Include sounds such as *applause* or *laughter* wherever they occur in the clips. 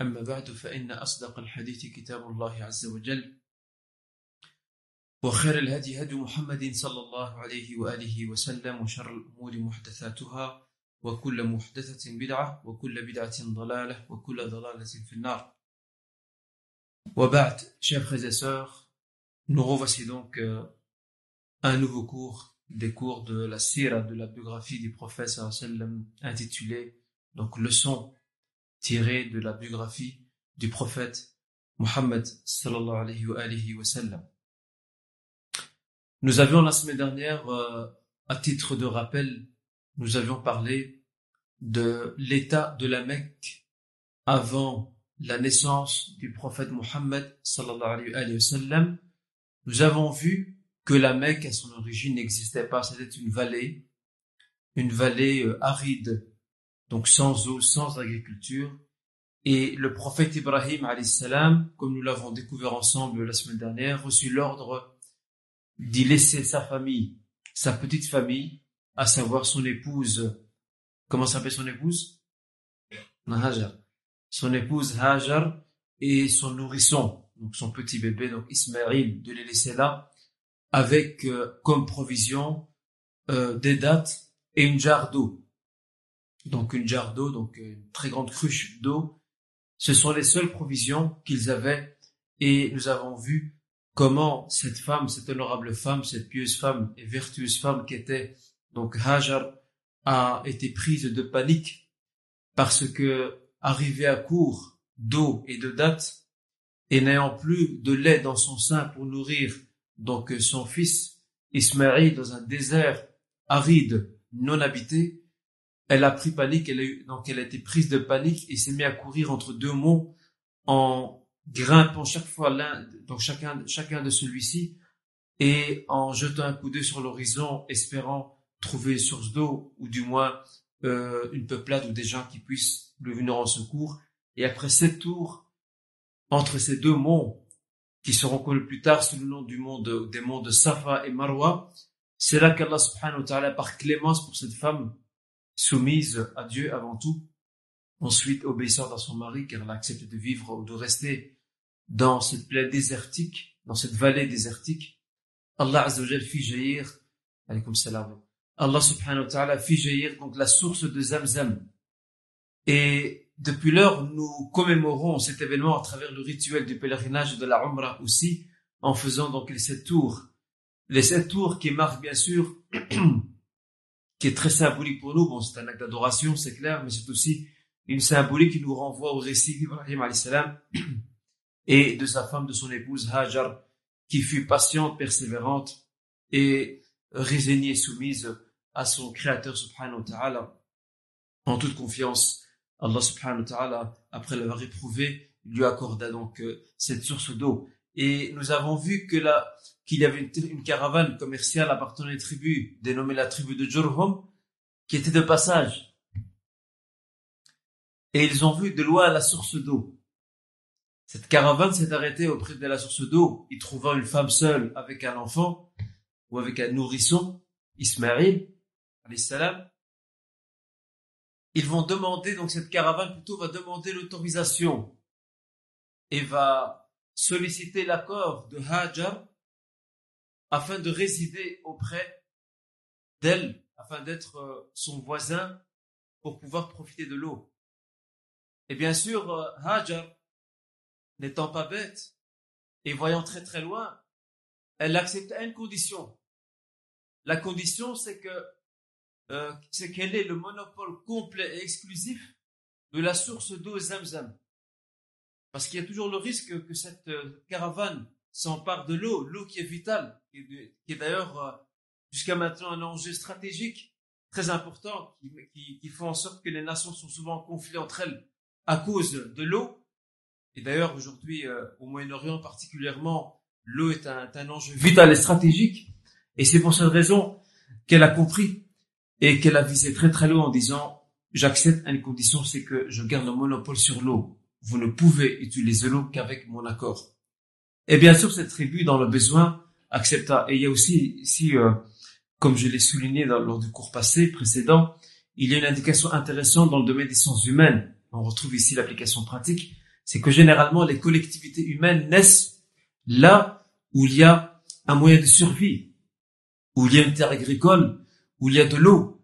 أما بعد فإن أصدق الحديث كتاب الله عز وجل وخير الهدي هدي محمد صلى الله عليه وآله وسلم وشر الأمور محدثاتها وكل محدثة بدعة وكل بدعة ضلالة وكل ضلالة في النار. وبعد chers frères et sœurs nous revoici donc euh, un nouveau cours des cours de la sira de la biographie du prophète sallam intitulé donc leçon tirée de la biographie du prophète Muhammad sallallahu alayhi wa, sallam. Nous avions la semaine dernière, euh, à titre de rappel, nous avions parlé de l'état de la Mecque avant la naissance du prophète Muhammad sallallahu alayhi wa sallam. Nous avons vu que la Mecque à son origine n'existait pas, c'était une vallée, une vallée euh, aride, donc sans eau, sans agriculture. Et le prophète Ibrahim salam, comme nous l'avons découvert ensemble la semaine dernière, reçut l'ordre d'y laisser sa famille, sa petite famille, à savoir son épouse. Comment s'appelle son épouse? Hajar. Son épouse Hajar et son nourrisson, donc son petit bébé, donc Ismaël, de les laisser là, avec euh, comme provision euh, des dates et une jarre d'eau. Donc une jarre d'eau, donc une très grande cruche d'eau. Ce sont les seules provisions qu'ils avaient et nous avons vu comment cette femme, cette honorable femme, cette pieuse femme et vertueuse femme qui était donc Hajar a été prise de panique parce que arrivée à court d'eau et de dates et n'ayant plus de lait dans son sein pour nourrir donc son fils Ismaël dans un désert aride non habité, elle a pris panique, elle a eu, donc elle a été prise de panique et s'est mise à courir entre deux monts en grimpant chaque fois l'un, donc chacun, chacun de celui-ci et en jetant un coup d'œil sur l'horizon, espérant trouver une source d'eau ou du moins euh, une peuplade ou des gens qui puissent lui venir en secours. Et après sept tours entre ces deux monts qui seront connus plus tard sous le nom du monde des monts de Safa et Marwa, c'est là qu'Allah subhanahu wa ta'ala par clémence pour cette femme soumise à Dieu avant tout, ensuite obéissante à son mari car elle accepte de vivre ou de rester dans cette plaine désertique, dans cette vallée désertique, Allah Azza wa Jal fit jaillir, alaykum salam, Allah subhanahu wa ta'ala fit jaillir donc la source de Zamzam. Et depuis l'heure, nous commémorons cet événement à travers le rituel du pèlerinage de la Umrah aussi, en faisant donc les sept tours. Les sept tours qui marquent bien sûr *clears throat* qui est très symbolique pour nous. Bon, c'est un acte d'adoration, c'est clair, mais c'est aussi une symbolique qui nous renvoie au récit d'Ibrahim salam et de sa femme, de son épouse Hajar, qui fut patiente, persévérante et résignée, soumise à son créateur subhanahu wa en toute confiance. Allah subhanahu wa après l'avoir éprouvé, lui accorda donc euh, cette source d'eau. Et nous avons vu que là, qu'il y avait une, caravane commerciale appartenant à une tribu, dénommée la tribu de Jurhum, qui était de passage. Et ils ont vu de loin la source d'eau. Cette caravane s'est arrêtée auprès de la source d'eau, y trouvant une femme seule avec un enfant, ou avec un nourrisson, Ismaël, salam. Ils vont demander, donc cette caravane plutôt va demander l'autorisation et va solliciter l'accord de Hajar afin de résider auprès d'elle, afin d'être son voisin pour pouvoir profiter de l'eau. Et bien sûr, Hajar, n'étant pas bête, et voyant très très loin, elle accepte une condition. La condition, c'est que euh, c'est qu'elle ait le monopole complet et exclusif de la source d'eau Zamzam. Parce qu'il y a toujours le risque que cette euh, caravane s'empare de l'eau, l'eau qui est vitale, qui est d'ailleurs euh, jusqu'à maintenant un enjeu stratégique très important, qui, qui, qui fait en sorte que les nations sont souvent en conflit entre elles à cause de l'eau. Et d'ailleurs, aujourd'hui, euh, au Moyen-Orient particulièrement, l'eau est un, un, enjeu vital et stratégique. Et c'est pour cette raison qu'elle a compris et qu'elle a visé très très loin en disant, j'accepte une condition, c'est que je garde le monopole sur l'eau. Vous ne pouvez utiliser l'eau qu'avec mon accord. Et bien sûr, cette tribu, dans le besoin, accepta. Et il y a aussi ici, euh, comme je l'ai souligné dans, lors du cours passé précédent, il y a une indication intéressante dans le domaine des sciences humaines. On retrouve ici l'application pratique. C'est que généralement, les collectivités humaines naissent là où il y a un moyen de survie, où il y a une terre agricole, où il y a de l'eau.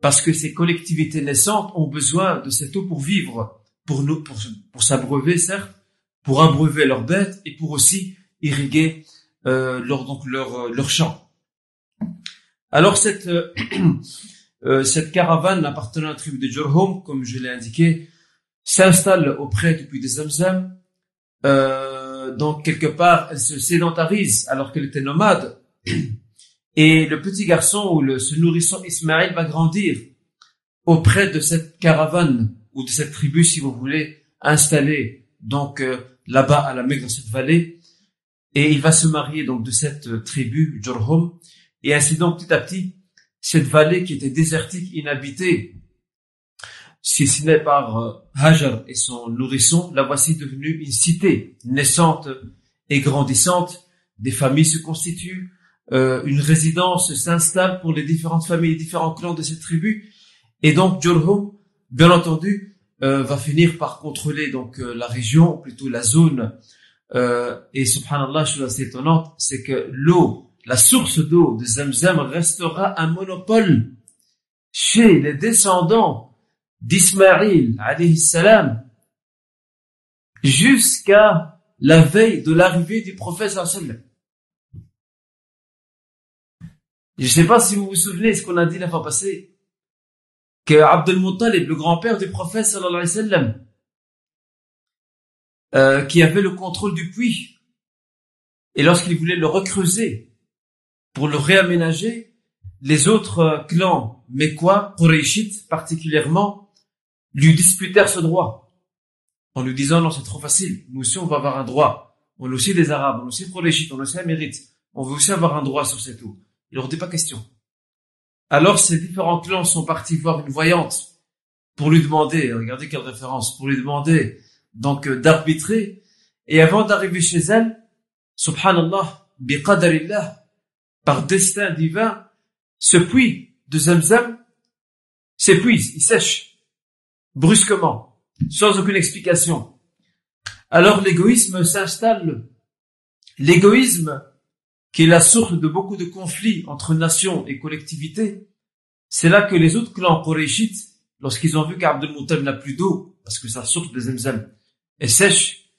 Parce que ces collectivités naissantes ont besoin de cette eau pour vivre, pour nous, pour, pour s'abreuver, certes, pour abreuver leurs bêtes et pour aussi irriguer euh, leur, donc leur, euh, leur champ. Alors cette, euh, *clears throat* euh, cette caravane appartenant à la tribu de Jurhum, comme je l'ai indiqué, s'installe auprès du puits des Zamzam. Euh, donc quelque part, elle se sédentarise alors qu'elle était nomade. *clears throat* Et le petit garçon ou le, ce nourrisson Ismaël va grandir auprès de cette caravane ou de cette tribu, si vous voulez, installée donc euh, là-bas à la Mecque dans cette vallée. Et il va se marier donc de cette euh, tribu Jurhum et ainsi donc petit à petit cette vallée qui était désertique inhabitée si ce n'est par euh, Hajar et son nourrisson la voici devenue une cité naissante et grandissante. Des familles se constituent euh, une résidence s'installe pour les différentes familles, les différents clans de cette tribu. Et donc Jurhum bien entendu euh, va finir par contrôler donc euh, la région, plutôt la zone. Euh, et subhanallah, chose assez étonnante, c'est que l'eau, la source d'eau de Zamzam restera un monopole chez les descendants d'Ismaïl, alayhi salam, jusqu'à la veille de l'arrivée du prophète sallam. Je ne sais pas si vous vous souvenez ce qu'on a dit la fois passée que Abdel Muttalib, le grand-père du prophète sallallahu alayhi wa sallam, euh, qui avait le contrôle du puits, et lorsqu'il voulait le recreuser pour le réaménager, les autres euh, clans mécois, Qurayshites particulièrement, lui disputèrent ce droit, en lui disant non c'est trop facile, nous aussi on va avoir un droit, on est aussi des Arabes, on est aussi Qurayshites, on est aussi un mérite, on veut aussi avoir un droit sur cette eau. Il leur dit pas question. Alors ces différents clans sont partis voir une voyante pour lui demander, regardez quelle référence, pour lui demander donc euh, d'arbitrer. Et avant d'arriver chez elle, subhanallah, biqadarillah, par destin divin, ce puits de Zamzam s'épuise, il sèche, brusquement, sans aucune explication. Alors l'égoïsme s'installe. L'égoïsme qui est la source de beaucoup de conflits entre nations et collectivités, c'est là que les autres clans koréchites, lorsqu'ils ont vu qu'Abdel n'a plus d'eau, parce que sa source de Zemzem est sèche,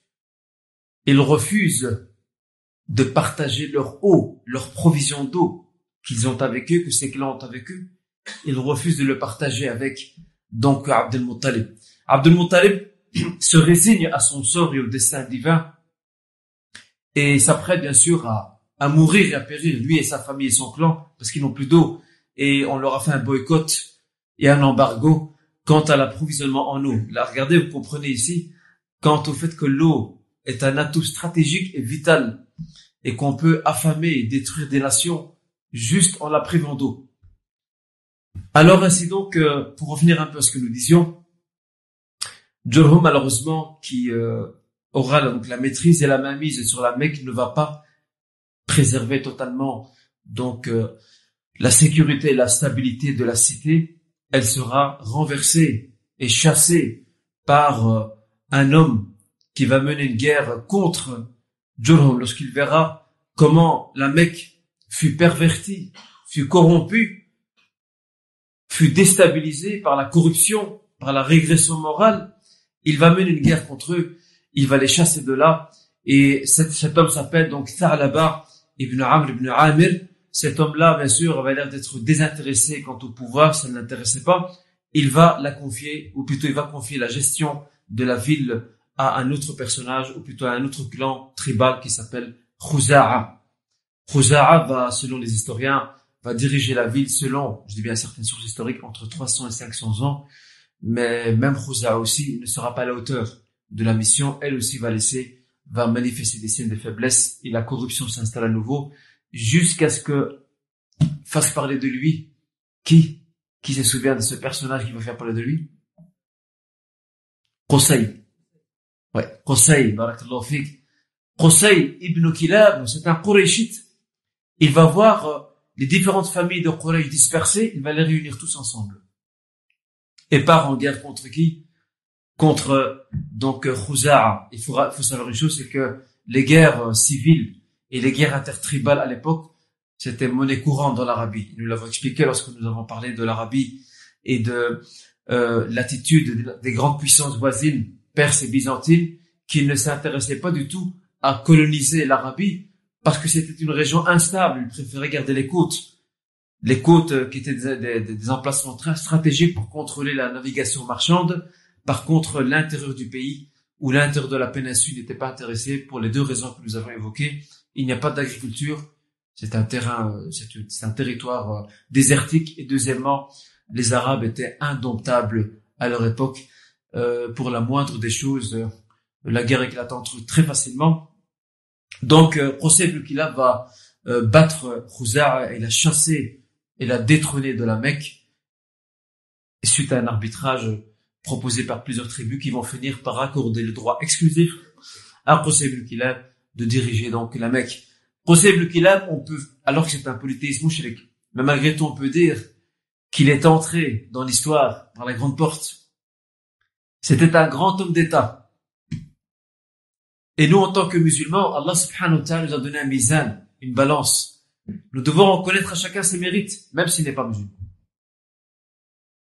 ils refusent de partager leur eau, leur provision d'eau qu'ils ont avec eux, que ces clans ont avec eux. Ils refusent de le partager avec donc Abdel Muttalib. Abdel Muttalib se résigne à son sort et au destin divin et s'apprête bien sûr à à mourir et à périr, lui et sa famille et son clan, parce qu'ils n'ont plus d'eau, et on leur a fait un boycott et un embargo quant à l'approvisionnement en eau. Là, regardez, vous comprenez ici, quant au fait que l'eau est un atout stratégique et vital, et qu'on peut affamer et détruire des nations juste en la privant d'eau. Alors ainsi donc, euh, pour revenir un peu à ce que nous disions, Jurhum malheureusement, qui euh, aura donc la maîtrise et la mainmise sur la Mecque, ne va pas préserver totalement donc euh, la sécurité et la stabilité de la cité, elle sera renversée et chassée par euh, un homme qui va mener une guerre contre Jurhum lorsqu'il verra comment la Mecque fut pervertie, fut corrompue, fut déstabilisée par la corruption, par la régression morale, il va mener une guerre contre eux, il va les chasser de là. Et cet, cet homme s'appelle donc Tha'laba ibn Amr ibn Amir. Cet homme-là, bien sûr, avait l'air d'être désintéressé quant au pouvoir, ça ne l'intéressait pas. Il va la confier, ou plutôt il va confier la gestion de la ville à un autre personnage, ou plutôt à un autre clan tribal qui s'appelle Khuza'a. Khuza'a va, selon les historiens, va diriger la ville selon, je dis bien certaines sources historiques, entre 300 et 500 ans. Mais même Khuza'a aussi ne sera pas à la hauteur de la mission. Elle aussi va laisser, va manifester des signes de faiblesse et la corruption s'installe à nouveau jusqu'à ce que fasse parler de lui. Qui? Qui se souvient de ce personnage qui va faire parler de lui? Qusay. Ouais, Qusay, barakallahu fik. Qusay ibn Kilab, c'est un Qurayshite. Il va voir euh, les différentes familles de Quraysh dispersées, il va les réunir tous ensemble. Et part en guerre contre qui? Contre donc Khuza'a. Il faut, faut savoir une chose, c'est que les guerres euh, civiles et les guerres intertribales à l'époque, c'était monnaie courante dans l'Arabie. Nous l'avons expliqué lorsque nous avons parlé de l'Arabie et de euh, l'attitude des grandes puissances voisines, perses et byzantines, qui ne s'intéressaient pas du tout à coloniser l'Arabie, parce que c'était une région instable. Ils préféraient garder les côtes. Les côtes euh, qui étaient des, des, emplacements très stratégiques pour contrôler la navigation marchande. Par contre, l'intérieur du pays ou l'intérieur de la péninsule n'était pas intéressé pour les deux raisons que nous avons évoquées. Il n'y a pas d'agriculture. C'est un terrain, euh, c'est un territoire euh, désertique. Et deuxièmement, les Arabes étaient indomptables à leur époque. pour la moindre des choses, la guerre éclate entre eux très facilement. Donc, euh, Qusay va euh, battre Khuza'a et la chasser et la détrôner de la Mecque suite à un arbitrage proposé par plusieurs tribus qui vont finir par accorder le droit exclusif à Qusay ibn de diriger donc la Mecque. Qusay ibn on peut, alors que c'est un polythéisme mouchrik, mais malgré tout on peut dire qu'il est entré dans l'histoire par la grande porte. C'était un grand homme d'État et nous, en tant que musulmans, Allah subhanahu wa ta'ala nous a donné un mizan, une balance. Nous devons reconnaître à chacun ses mérites, même s'il n'est pas musulman.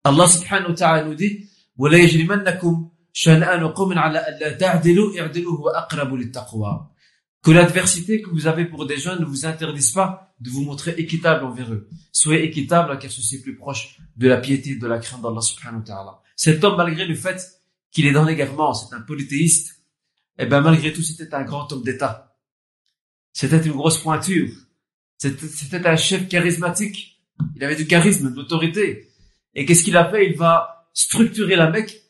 Allah subhanahu wa ta'ala nous dit, وَلَا يَجْرِمَنَّكُمْ شَنْآنُ قَوْمٍ عَلَىٰ أَلَّا تَعْدِلُوا اعْدِلُوا هُوَ أَقْرَبُ لِلتَّقْوَى Que l'adversité que vous avez pour des jeunes ne vous interdise pas de vous montrer équitable envers eux. Soyez équitable car ceci est plus proche de la piété, de la crainte d'Allah subhanahu wa ta'ala. Cet homme, malgré le fait qu'il est dans l'égarement, c'est un polythéiste, eh ben malgré tout, c'était un grand homme d'État. C'était une grosse pointure. C'était un chef charismatique. Il avait du charisme, de l'autorité. Et qu'est-ce qu'il a fait Il va structurer la Mecque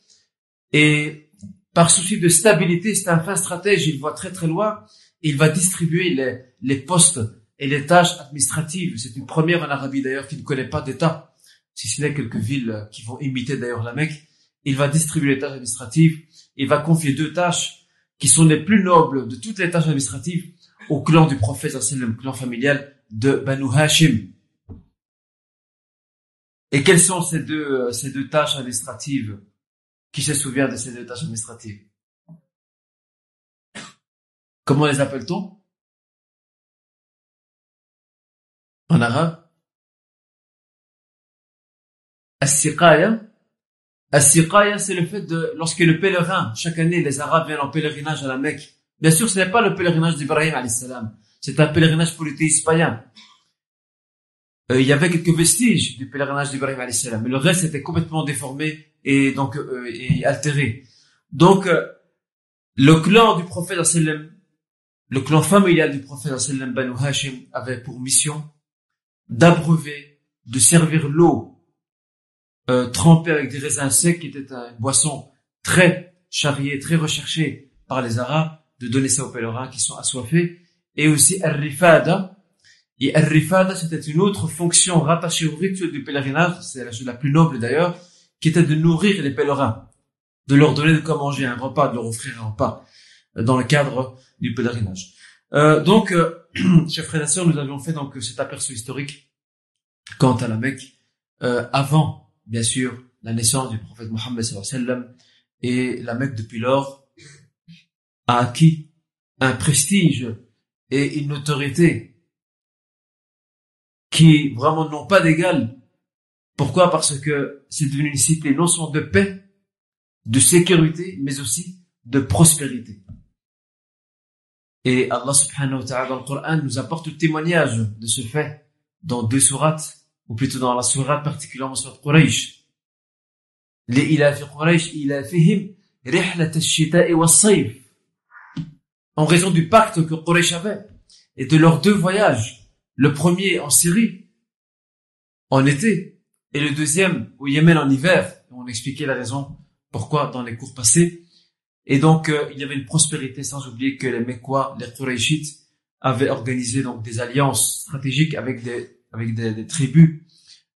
et par souci de stabilité, c'est un fin stratège, il voit très très loin, il va distribuer les, les postes et les tâches administratives. C'est une première en Arabie d'ailleurs qui ne connaît pas d'État, si ce n'est quelques villes qui vont imiter d'ailleurs la Mecque. Il va distribuer les tâches administratives, il va confier deux tâches qui sont les plus nobles de toutes les tâches administratives au clan du prophète, le clan familial de Banu Hashim. Et quelles sont ces deux, ces deux tâches administratives? Qui se souvient de ces deux tâches administratives? Comment les appelle-t-on? En arabe? As-siqaya? As-siqaya, c'est le fait de, lorsque le pèlerin, chaque année, les Arabes viennent en pèlerinage à la Mecque. Bien sûr, ce n'est pas le pèlerinage d'Ibrahim. C'est un pèlerinage polythéiste païen. Euh, il y avait quelques vestiges du pèlerinage d'Ibrahim, salam. Mais le reste était complètement déformé et donc, euh, et altéré. Donc, euh, le clan du prophète, le clan familial du prophète, Banu Hashim, avait pour mission d'abreuver, de servir l'eau euh, trempé avec des raisins secs, qui était une boisson très charriée, très recherchée par les Arabes, de donner ça aux pèlerins qui sont assoiffés, et aussi al-rifada. Et al-rifada, c'était une autre fonction rattachée au rituel du pèlerinage, c'est la chose la plus noble d'ailleurs, qui était de nourrir les pèlerins, de leur donner de quoi manger un repas, de leur offrir un repas, euh, dans le cadre du pèlerinage. Euh, donc, euh, *clears throat* chers frères et sœurs, nous avions fait donc cet aperçu historique quant à la Mecque euh, avant bien sûr, la naissance du prophète Mohammed sallam et la Mecque depuis lors a acquis un prestige et une autorité qui vraiment n'ont pas d'égal. Pourquoi? Parce que c'est devenu une cité non seulement de paix, de sécurité, mais aussi de prospérité. Et Allah subhanahu wa ta'ala dans le Coran nous apporte le témoignage de ce fait dans deux sourates, ou plutôt dans la sourate particulièrement sur Quraysh. En raison du pacte que Quraysh avait et de leurs deux voyages. Le premier en Syrie, en été, et le deuxième au Yémen en hiver. On expliquait la raison pourquoi dans les cours passés. Et donc, euh, il y avait une prospérité, sans oublier que les Mekwa, les Qurayshites, avaient organisé donc des alliances stratégiques avec des, avec des, tribus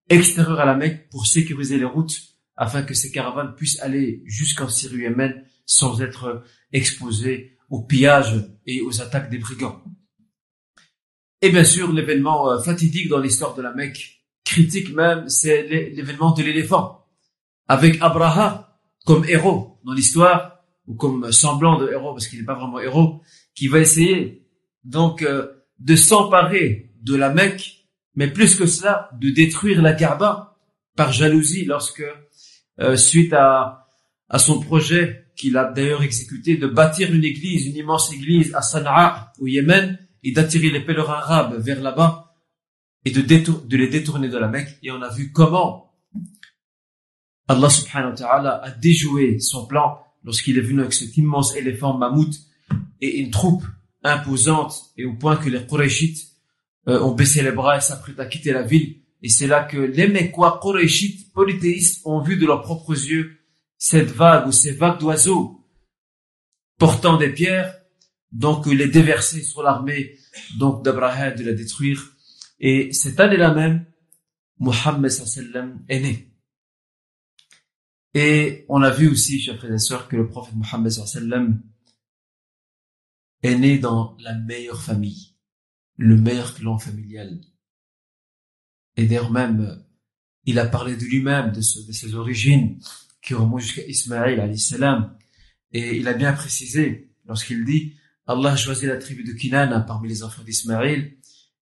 extérieures à la Mecque pour sécuriser les routes afin que ces caravanes puissent aller jusqu'en Syrie Yémen sans être exposées au pillage et aux attaques des brigands. Et bien sûr, l'événement euh, fatidique dans l'histoire de la Mecque, critique même, c'est l'événement de l'éléphant, avec Abraham comme héros dans l'histoire, ou comme semblant de héros, parce qu'il n'est pas vraiment héros, qui va essayer donc euh, de s'emparer de la Mecque, mais plus que cela, de détruire la Kaaba par jalousie lorsque, euh, suite à, à son projet qu'il a d'ailleurs exécuté, de bâtir une église, une immense église à Sana'a, au Yémen, et d'attirer les pèlerins arabes vers là-bas, et de, les détourner de la Mecque. Et on a vu comment Allah subhanahu wa ta'ala a déjoué son plan lorsqu'il est venu avec cet immense éléphant mammouth et une troupe imposante et au point que les Qurayshites euh, ont baissé les bras et s'apprêtent à quitter la ville. Et c'est là que les Mekwa Qurayshites polythéistes ont vu de leurs propres yeux cette vague ou ces vagues d'oiseaux portant des pierres, donc les déverser sur l'armée donc d'Abraham de la détruire. Et cette année-là même, Mohammed sallam est né. Et on a vu aussi, chers frères et sœurs, que le prophète Mohammed sallam est né dans la meilleure famille, le meilleur clan familial. Et d'ailleurs même, il a parlé de lui-même, de, ses origines, qui remontent jusqu'à Ismaël, salam. Et il a bien précisé, lorsqu'il dit, Allah a choisi la tribu de Kinana parmi les enfants d'Ismaël,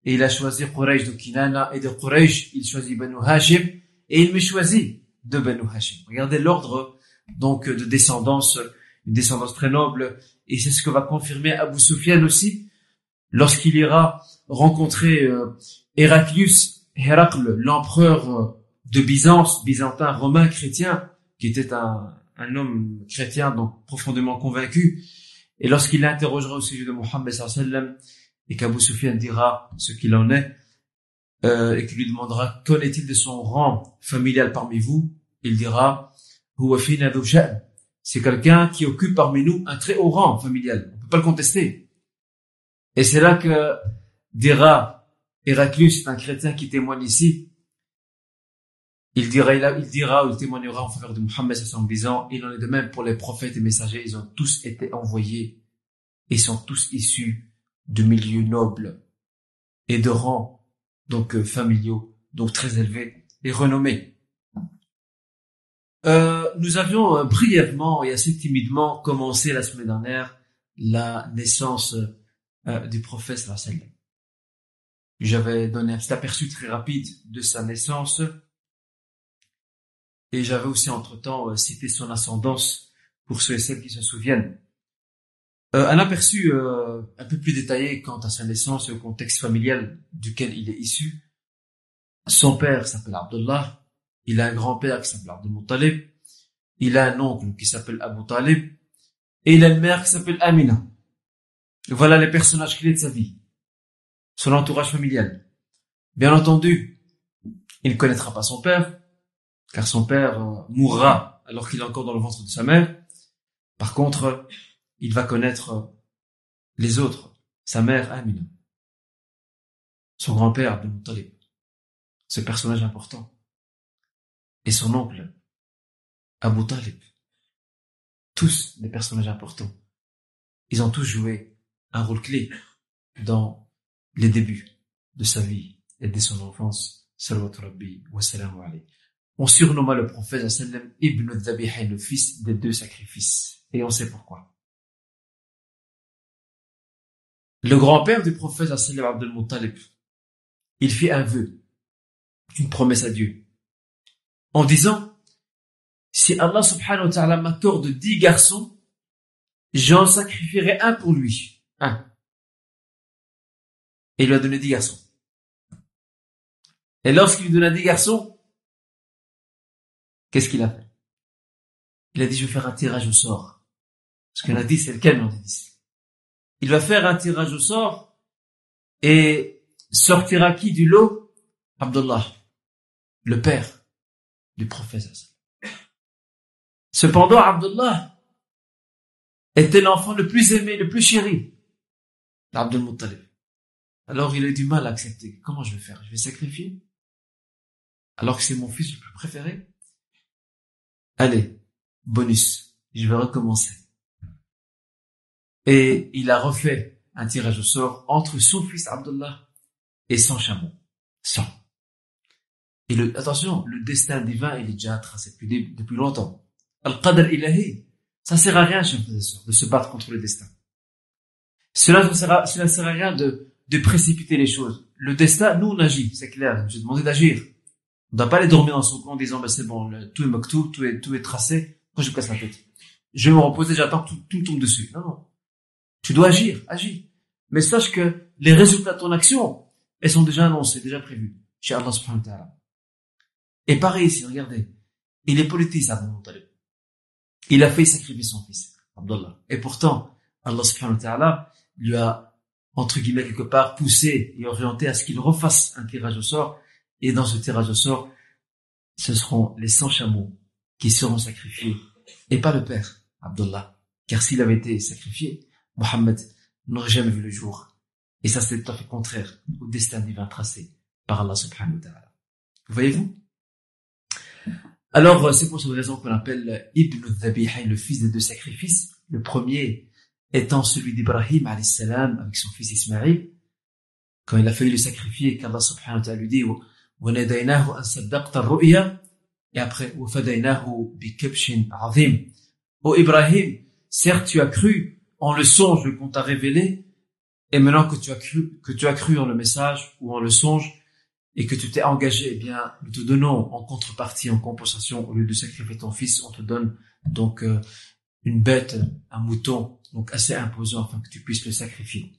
et il a choisi Quraysh de Kinana, et de Quraysh, il choisit Banu Hashim, et il me choisit de Banu Hashim. Regardez l'ordre donc de descendance, une descendance très noble, et c'est ce que va confirmer Abu Sufyan aussi lorsqu'il ira rencontrer euh, Héraclius, Héracle, l'empereur euh, de Byzance, byzantin, romain, chrétien, qui était un, un homme chrétien donc profondément convaincu. Et lorsqu'il l'interrogera au sujet de Mohammed sallam et qu'Abu Sufyan dira ce qu'il en est, euh, et qu'il lui demandera qu'en est-il de son rang familial parmi vous, il dira c'est quelqu'un qui occupe parmi nous un très haut rang familial. On peut pas le contester. Et c'est là que dira Héraclius, un chrétien qui témoigne ici, il dira, il dira, il témoignera en faveur de Mohammed en disant, il en est de même pour les prophètes et messagers, ils ont tous été envoyés et sont tous issus de milieux nobles et de rangs donc euh, familiaux, donc très élevés et renommés. Euh, nous avions euh, brièvement et assez timidement commencé la semaine dernière la naissance du prophète sallam. J'avais donné un aperçu très rapide de sa naissance et j'avais aussi entre-temps cité son ascendance pour ceux et celles qui se souviennent. un aperçu un peu plus détaillé quant à sa naissance et au contexte familial duquel il est issu. Son père s'appelle Abdullah, il a un grand-père qui s'appelle Abdul il a un oncle qui s'appelle Abu et il a une mère qui s'appelle Amina. Voilà les personnages clés de sa vie, son entourage familial. Bien entendu, il ne connaîtra pas son père, car son père euh, mourra alors qu'il est encore dans le ventre de sa mère. Par contre, il va connaître les autres, sa mère Amina, son grand-père Abdul Muttalib, ce personnage important, et son oncle Abu Talib. Tous des personnages importants. Ils ont tous joué un rôle clé dans les débuts de sa vie et de son enfance. Rabbi wa On surnomma le prophète sallam Ibn Dhabihain, le fils des deux sacrifices. Et on sait pourquoi. Le grand-père du prophète sallam Abdul Muttalib, il fit un vœu, une promesse à Dieu, en disant si Allah subhanahu wa ta'ala m'accorde dix garçons, j'en sacrifierai un pour lui. Un. Et il lui a donné dix garçons. Et lorsqu'il lui donna dix garçons, qu'est-ce qu'il a fait? Il a dit, je vais faire un tirage au sort. Parce qu'il a dit, c'est lequel, on dit Il va faire un tirage au sort et sortira qui du lot? Abdullah, le père du prophète. Cependant, Abdullah était l'enfant le plus aimé, le plus chéri d'Abdul Muttalib. Alors il a du mal à accepter. Comment je vais faire? Je vais sacrifier? Alors que c'est mon fils le plus préféré? Allez, bonus, je vais recommencer. Et il a refait un tirage au sort entre son fils Abdullah et son chameau. Sans. Et le, attention, le destin divin, il est déjà tracé depuis, depuis longtemps. Al-Qadr ilahi, ça sert à rien, chers frères et de se battre contre le destin. Cela ne sert à, cela sert à rien de, de précipiter les choses. Le destin, nous, on agit, c'est clair. J'ai demandé d'agir. On doit pas aller dormir dans son coin en disant, bah, c'est bon, tout est maktou, tout est, tout est tracé, moi je casse la tête. Je vais me reposer, j'attends que tout, tout tombe dessus. Non, non. Tu dois agir, agis. Mais sache que les résultats de ton action, elles sont déjà annoncées, déjà prévues. Chez Allah subhanahu wa ta'ala. Et pareil ici, regardez. Il est politique, Abdul Muttalib. Il a fait sacrifier son fils, Abdullah. Et pourtant, Allah subhanahu wa ta'ala lui a, entre guillemets, quelque part, poussé et orienté à ce qu'il refasse un tirage au sort. Et dans ce tirage au sort, ce seront les 100 chameaux qui seront sacrifiés. Et pas le père, Abdullah. Car s'il avait été sacrifié, Mohammed n'aurait jamais vu le jour. Et ça, c'est tout à fait contraire au destin divin tracé par Allah subhanahu wa ta'ala. Voyez-vous? Alors, c'est pour cette raison qu'on appelle Ibn al le fils des deux sacrifices. Le premier étant celui d'Ibrahim salam avec son fils Ismaïl. Quand il a fallu le sacrifier, qu'Allah subhanahu wa ta'ala lui dit وَنَدَيْنَاهُ أَن صَدَّقْتَ الرُّؤْيَا et après وَفَدَيْنَاهُ بِكَبْشٍ عَظِيمٍ Ô Ibrahim, certes tu as cru en le songe qu'on t'a révélé, et maintenant que tu as cru, que tu as cru en le message ou en le songe, et que tu t'es engagé, eh bien, nous te donnons en contrepartie, en compensation, au lieu de sacrifier ton fils, on te donne donc euh, une bête, un mouton, donc assez imposant afin que tu puisses le sacrifier.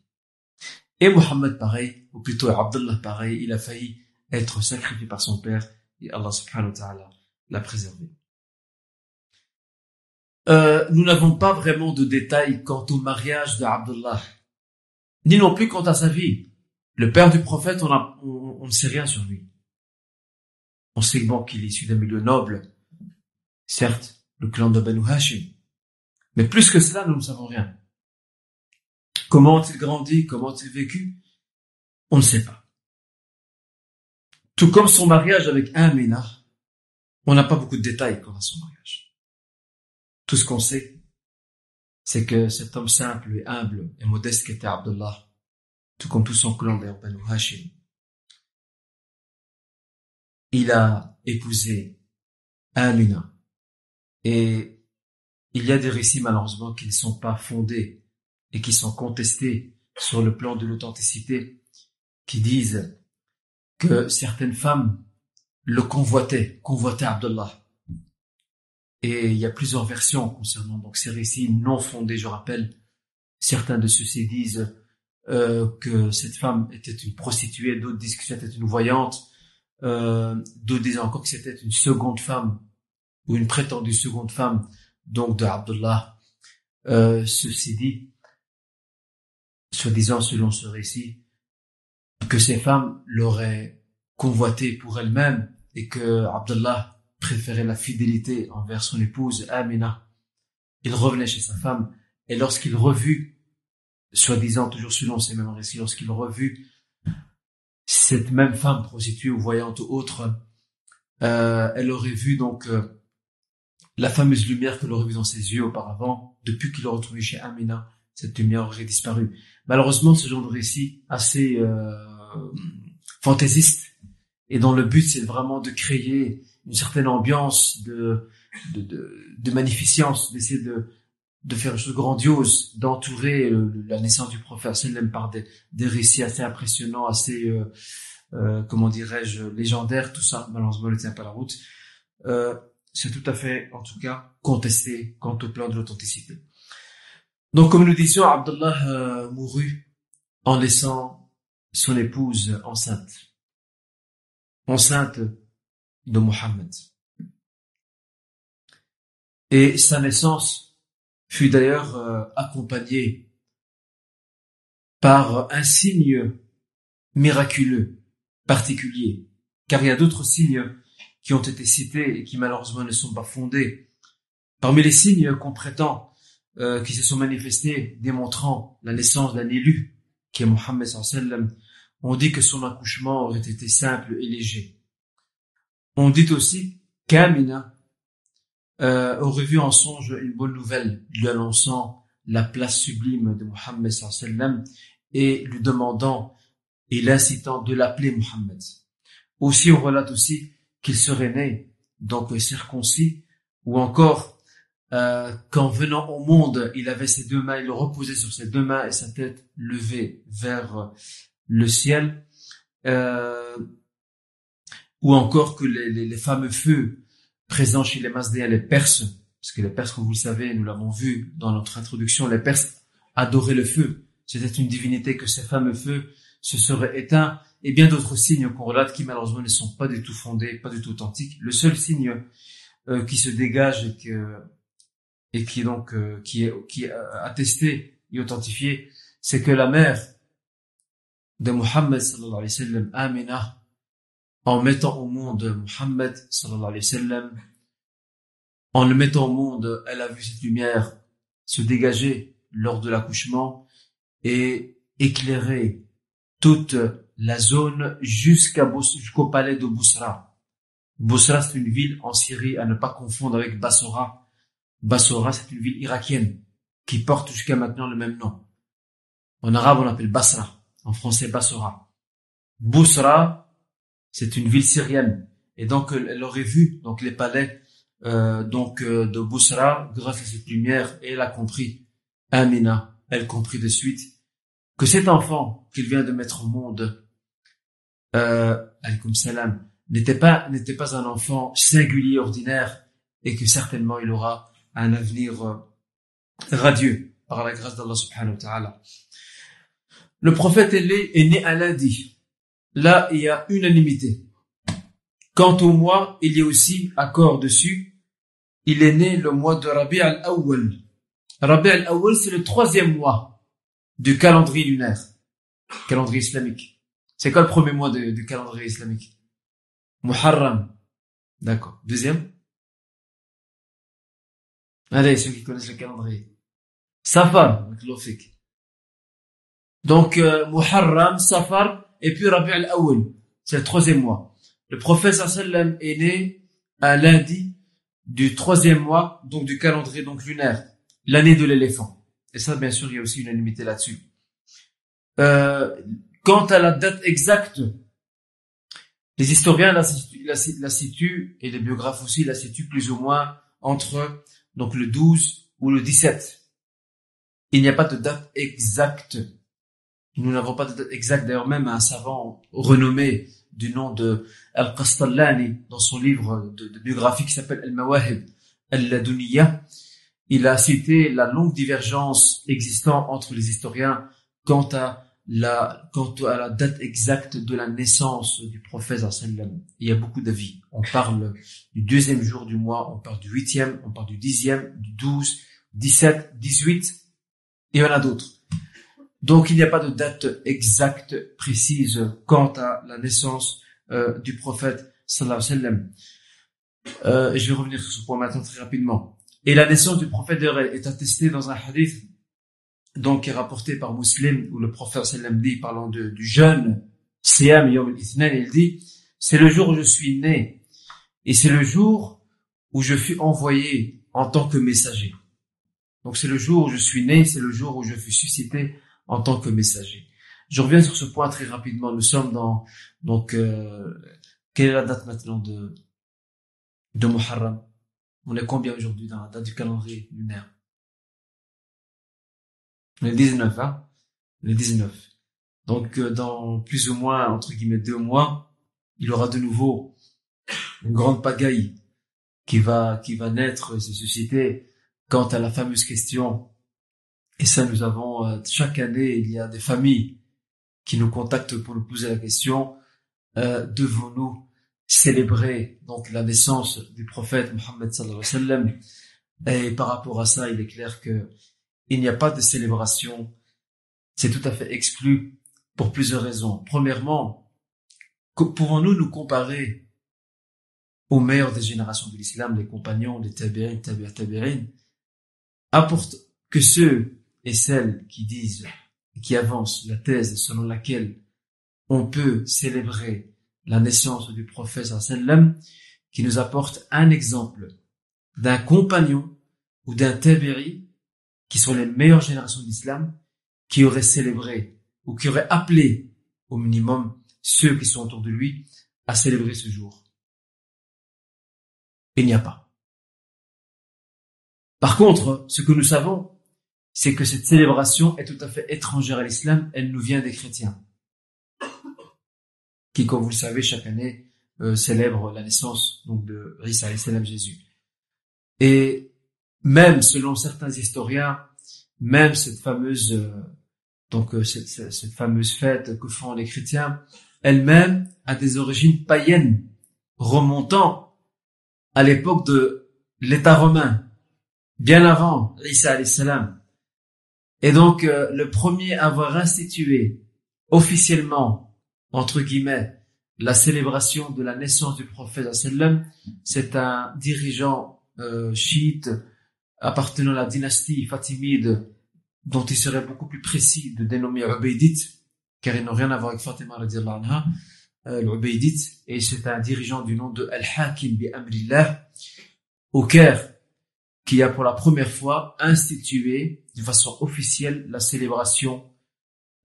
Et Mohammed pareil, ou plutôt Abdullah pareil, il a failli être sacrifié par son père et Allah subhanahu wa ta'ala l'a préservé. Euh, nous n'avons pas vraiment de détails quant au mariage d'Abdullah, ni non plus quant à sa vie. Le père du prophète, on, ne sait rien sur lui. On sait bon qu'il est issu d'un milieu noble, certes, le clan de Banu Hashim. Mais plus que cela, nous ne savons rien. Comment a-t-il grandi? Comment a-t-il vécu? On ne sait pas. Tout comme son mariage avec Amina, on n'a pas beaucoup de détails quant à son mariage. Tout ce qu'on sait, c'est que cet homme simple et humble et modeste qu'était Abdullah, tout comme tout son clan Banu Hashim, il a épousé Amina. Et il y a des récits malheureusement qui ne sont pas fondés et qui sont contestés sur le plan de l'authenticité, qui disent que certaines femmes le convoitaient, convoitaient Abdullah. Et il y a plusieurs versions concernant donc ces récits non fondés, je rappelle. Certains de ceux-ci disent euh, que cette femme était une prostituée, d'autres disent que c'était une voyante, euh, d'autres disent encore que c'était une seconde femme ou une prétendue seconde femme, donc de Abdullah. Euh, ceci dit, soi-disant selon ce récit, que ces femmes l'auraient convoité pour elles-mêmes et que Abdullah préférait la fidélité envers son épouse Amina. Il revenait chez sa femme et lorsqu'il revut, soi-disant toujours selon ces mêmes récits, lorsqu'il revut cette même femme prostituée ou voyante ou autre, euh, elle aurait vu donc euh, la fameuse lumière qu'elle aurait vue dans ses yeux auparavant, depuis qu'il aurait retrouvé chez Amina, cette lumière aurait disparu. Malheureusement, ce genre de récit assez euh, fantaisiste, et dont le but c'est vraiment de créer une certaine ambiance de, de, de, de magnificence, d'essayer de, de faire une chose grandiose, d'entourer euh, la naissance du prophète par des, des récits assez impressionnants, assez, euh, euh, comment dirais-je, légendaires, tout ça, malheureusement, ne tient pas la route. Euh, c'est tout à fait, en tout cas, contesté quant au plan de l'authenticité. Donc, comme nous disions, Abdullah euh, mourut en laissant son épouse enceinte. Enceinte de Mohammed. Et sa naissance fut d'ailleurs euh, accompagnée par un signe miraculeux, particulier, car il y a d'autres signes qui ont été cités et qui malheureusement ne sont pas fondés. Parmi les signes qu'on prétend euh, qui se sont manifestés démontrant la naissance d'un élu, qui est Mohammed sallam, on dit que son accouchement aurait été simple et léger. On dit aussi qu'Amina euh, aurait vu en songe une bonne nouvelle, lui annonçant la place sublime de Mohammed sallam et lui demandant et l'incitant de l'appeler Mohammed. Aussi, on relate aussi qu'il serait né, donc circoncis, ou encore euh, qu'en venant au monde, il avait ses deux mains, il reposait sur ses deux mains et sa tête levée vers le ciel, euh, ou encore que les, les, les, fameux feux présents chez les Masdéens, les Perses, parce que les Perses, comme vous le savez, nous l'avons vu dans notre introduction, les Perses adoraient le feu. C'était une divinité que ces fameux feux se seraient éteints, et bien d'autres signes qu'on relate qui malheureusement ne sont pas du tout fondés, pas du tout authentiques. Le seul signe euh, qui se dégage et, que, et qui donc euh, qui est qui est attesté et authentifié, c'est que la mère de Muhammad sallallahu alayhi wa sallam, Amina, en mettant au monde Muhammad sallallahu alayhi wa sallam, en le mettant au monde, elle a vu cette lumière se dégager lors de l'accouchement et éclairer toute la zone jusqu'au palais de Bousra. Bousra, c'est une ville en Syrie à ne pas confondre avec Bassora. Bassora, c'est une ville irakienne qui porte jusqu'à maintenant le même nom. En arabe, on appelle Basra. En français, Bassora. Bousra, c'est une ville syrienne. Et donc, elle aurait vu donc les palais euh, donc euh, de Bousra grâce à cette lumière et elle a compris. Amina, elle comprit de suite que cet enfant qu'il vient de mettre au monde, euh, salam, n'était pas n'était pas un enfant singulier ordinaire et que certainement il aura un avenir euh, radieux par la grâce d'Allah subhanahu wa ta'ala. Le prophète est né à lundi. Là, il y a unanimité. Quant au mois, il y a aussi accord dessus. Il est né le mois de Rabi al-Awwal. Rabi al-Awwal, c'est le troisième mois du calendrier lunaire, calendrier islamique. C'est quoi le premier mois du calendrier islamique? Muharram. D'accord. Deuxième? Allez, ceux qui connaissent le calendrier. Safar, donc euh, Muharram, Safar et puis Rabi' al-Awwal. C'est le troisième mois. Le prophète sallam est né à lundi du troisième mois, donc du calendrier donc lunaire, l'année de l'éléphant. Et ça, bien sûr, il y a aussi une unanimité là-dessus. Euh, quant à la date exacte, les historiens la, la, la, situent, et les biographes aussi la situent plus ou moins entre donc le 12 ou le 17. Il n'y a pas de date exacte nous n'avons pas de date exacte. D'ailleurs, même un savant renommé du nom de Al-Qastallani, dans son livre de, biographie qui s'appelle Al-Mawahib Al-Laduniya, il a cité la longue divergence existant entre les historiens quant à la, quant à la date exacte de la naissance du prophète. Il y a beaucoup d'avis. On parle du deuxième jour du mois, on parle du huitième, on parle du dixième, du douze, dix-sept, dix-huit, et il y en a d'autres. Donc il n'y a pas de date exacte, précise quant à la naissance euh, du prophète sallallahu alayhi wa. Euh, je vais revenir sur ce point maintenant très rapidement. Et la naissance du prophète est attestée dans un hadith donc est rapporté par Muslim où le prophète sallam dit parlant de, du jeune Siam Yom il dit c'est le jour où je suis né et c'est le jour où je fus envoyé en tant que messager. Donc c'est le jour où je suis né, c'est le jour où je fus suscité en tant que messager. Je reviens sur ce point très rapidement. Nous sommes dans donc euh, quelle est la date maintenant de de Muharram? On est combien aujourd'hui dans la date du calendrier lunaire? Le 19, hein. Le 19. Donc euh, dans plus ou moins entre guillemets deux mois, il aura de nouveau une grande pagaille qui va qui va naître et se susciter quant à la fameuse question et ça, nous avons euh, chaque année, il y a des familles qui nous contactent pour nous poser la question euh, devons-nous célébrer donc la naissance du prophète Mohammed sallallahu alayhi wa sallam? Et par rapport à ça il est clair que il n'y a pas de célébration. C'est tout à fait exclu pour plusieurs raisons. Premièrement pouvons-nous nous comparer aux meilleurs des générations de l'islam les compagnons les tabi'in tabi'a tabi'in apporte que ceux et celles qui disent qui avancent la thèse selon laquelle on peut célébrer la naissance du prophète sallam qui nous apporte un exemple d'un compagnon ou d'un tabiri qui sont les meilleures générations d'islam qui auraient célébré ou qui auraient appelé au minimum ceux qui sont autour de lui à célébrer ce jour. Il n'y a pas. Par contre, ce que nous savons, c'est que cette célébration est tout à fait étrangère à l'islam, elle nous vient des chrétiens, qui, comme vous le savez, chaque année euh, célèbrent la naissance de Isa salam Jésus. Et même selon certains historiens, même cette fameuse euh, donc euh, cette, fameuse fête que font les chrétiens, elle-même a des origines païennes remontant à l'époque de l'État romain, bien avant Isa salam. Et donc, euh, le premier à avoir institué officiellement, entre guillemets, la célébration de la naissance du prophète sallam, c'est un dirigeant chiite appartenant à la dynastie fatimide, dont il serait beaucoup plus précis de dénommer Ubaydit, car il n'a rien à voir avec Fatima anha, euh, et c'est un dirigeant du nom de Al-Hakim bi Amrillah, au Caire, qui a pour la première fois institué de façon officielle la célébration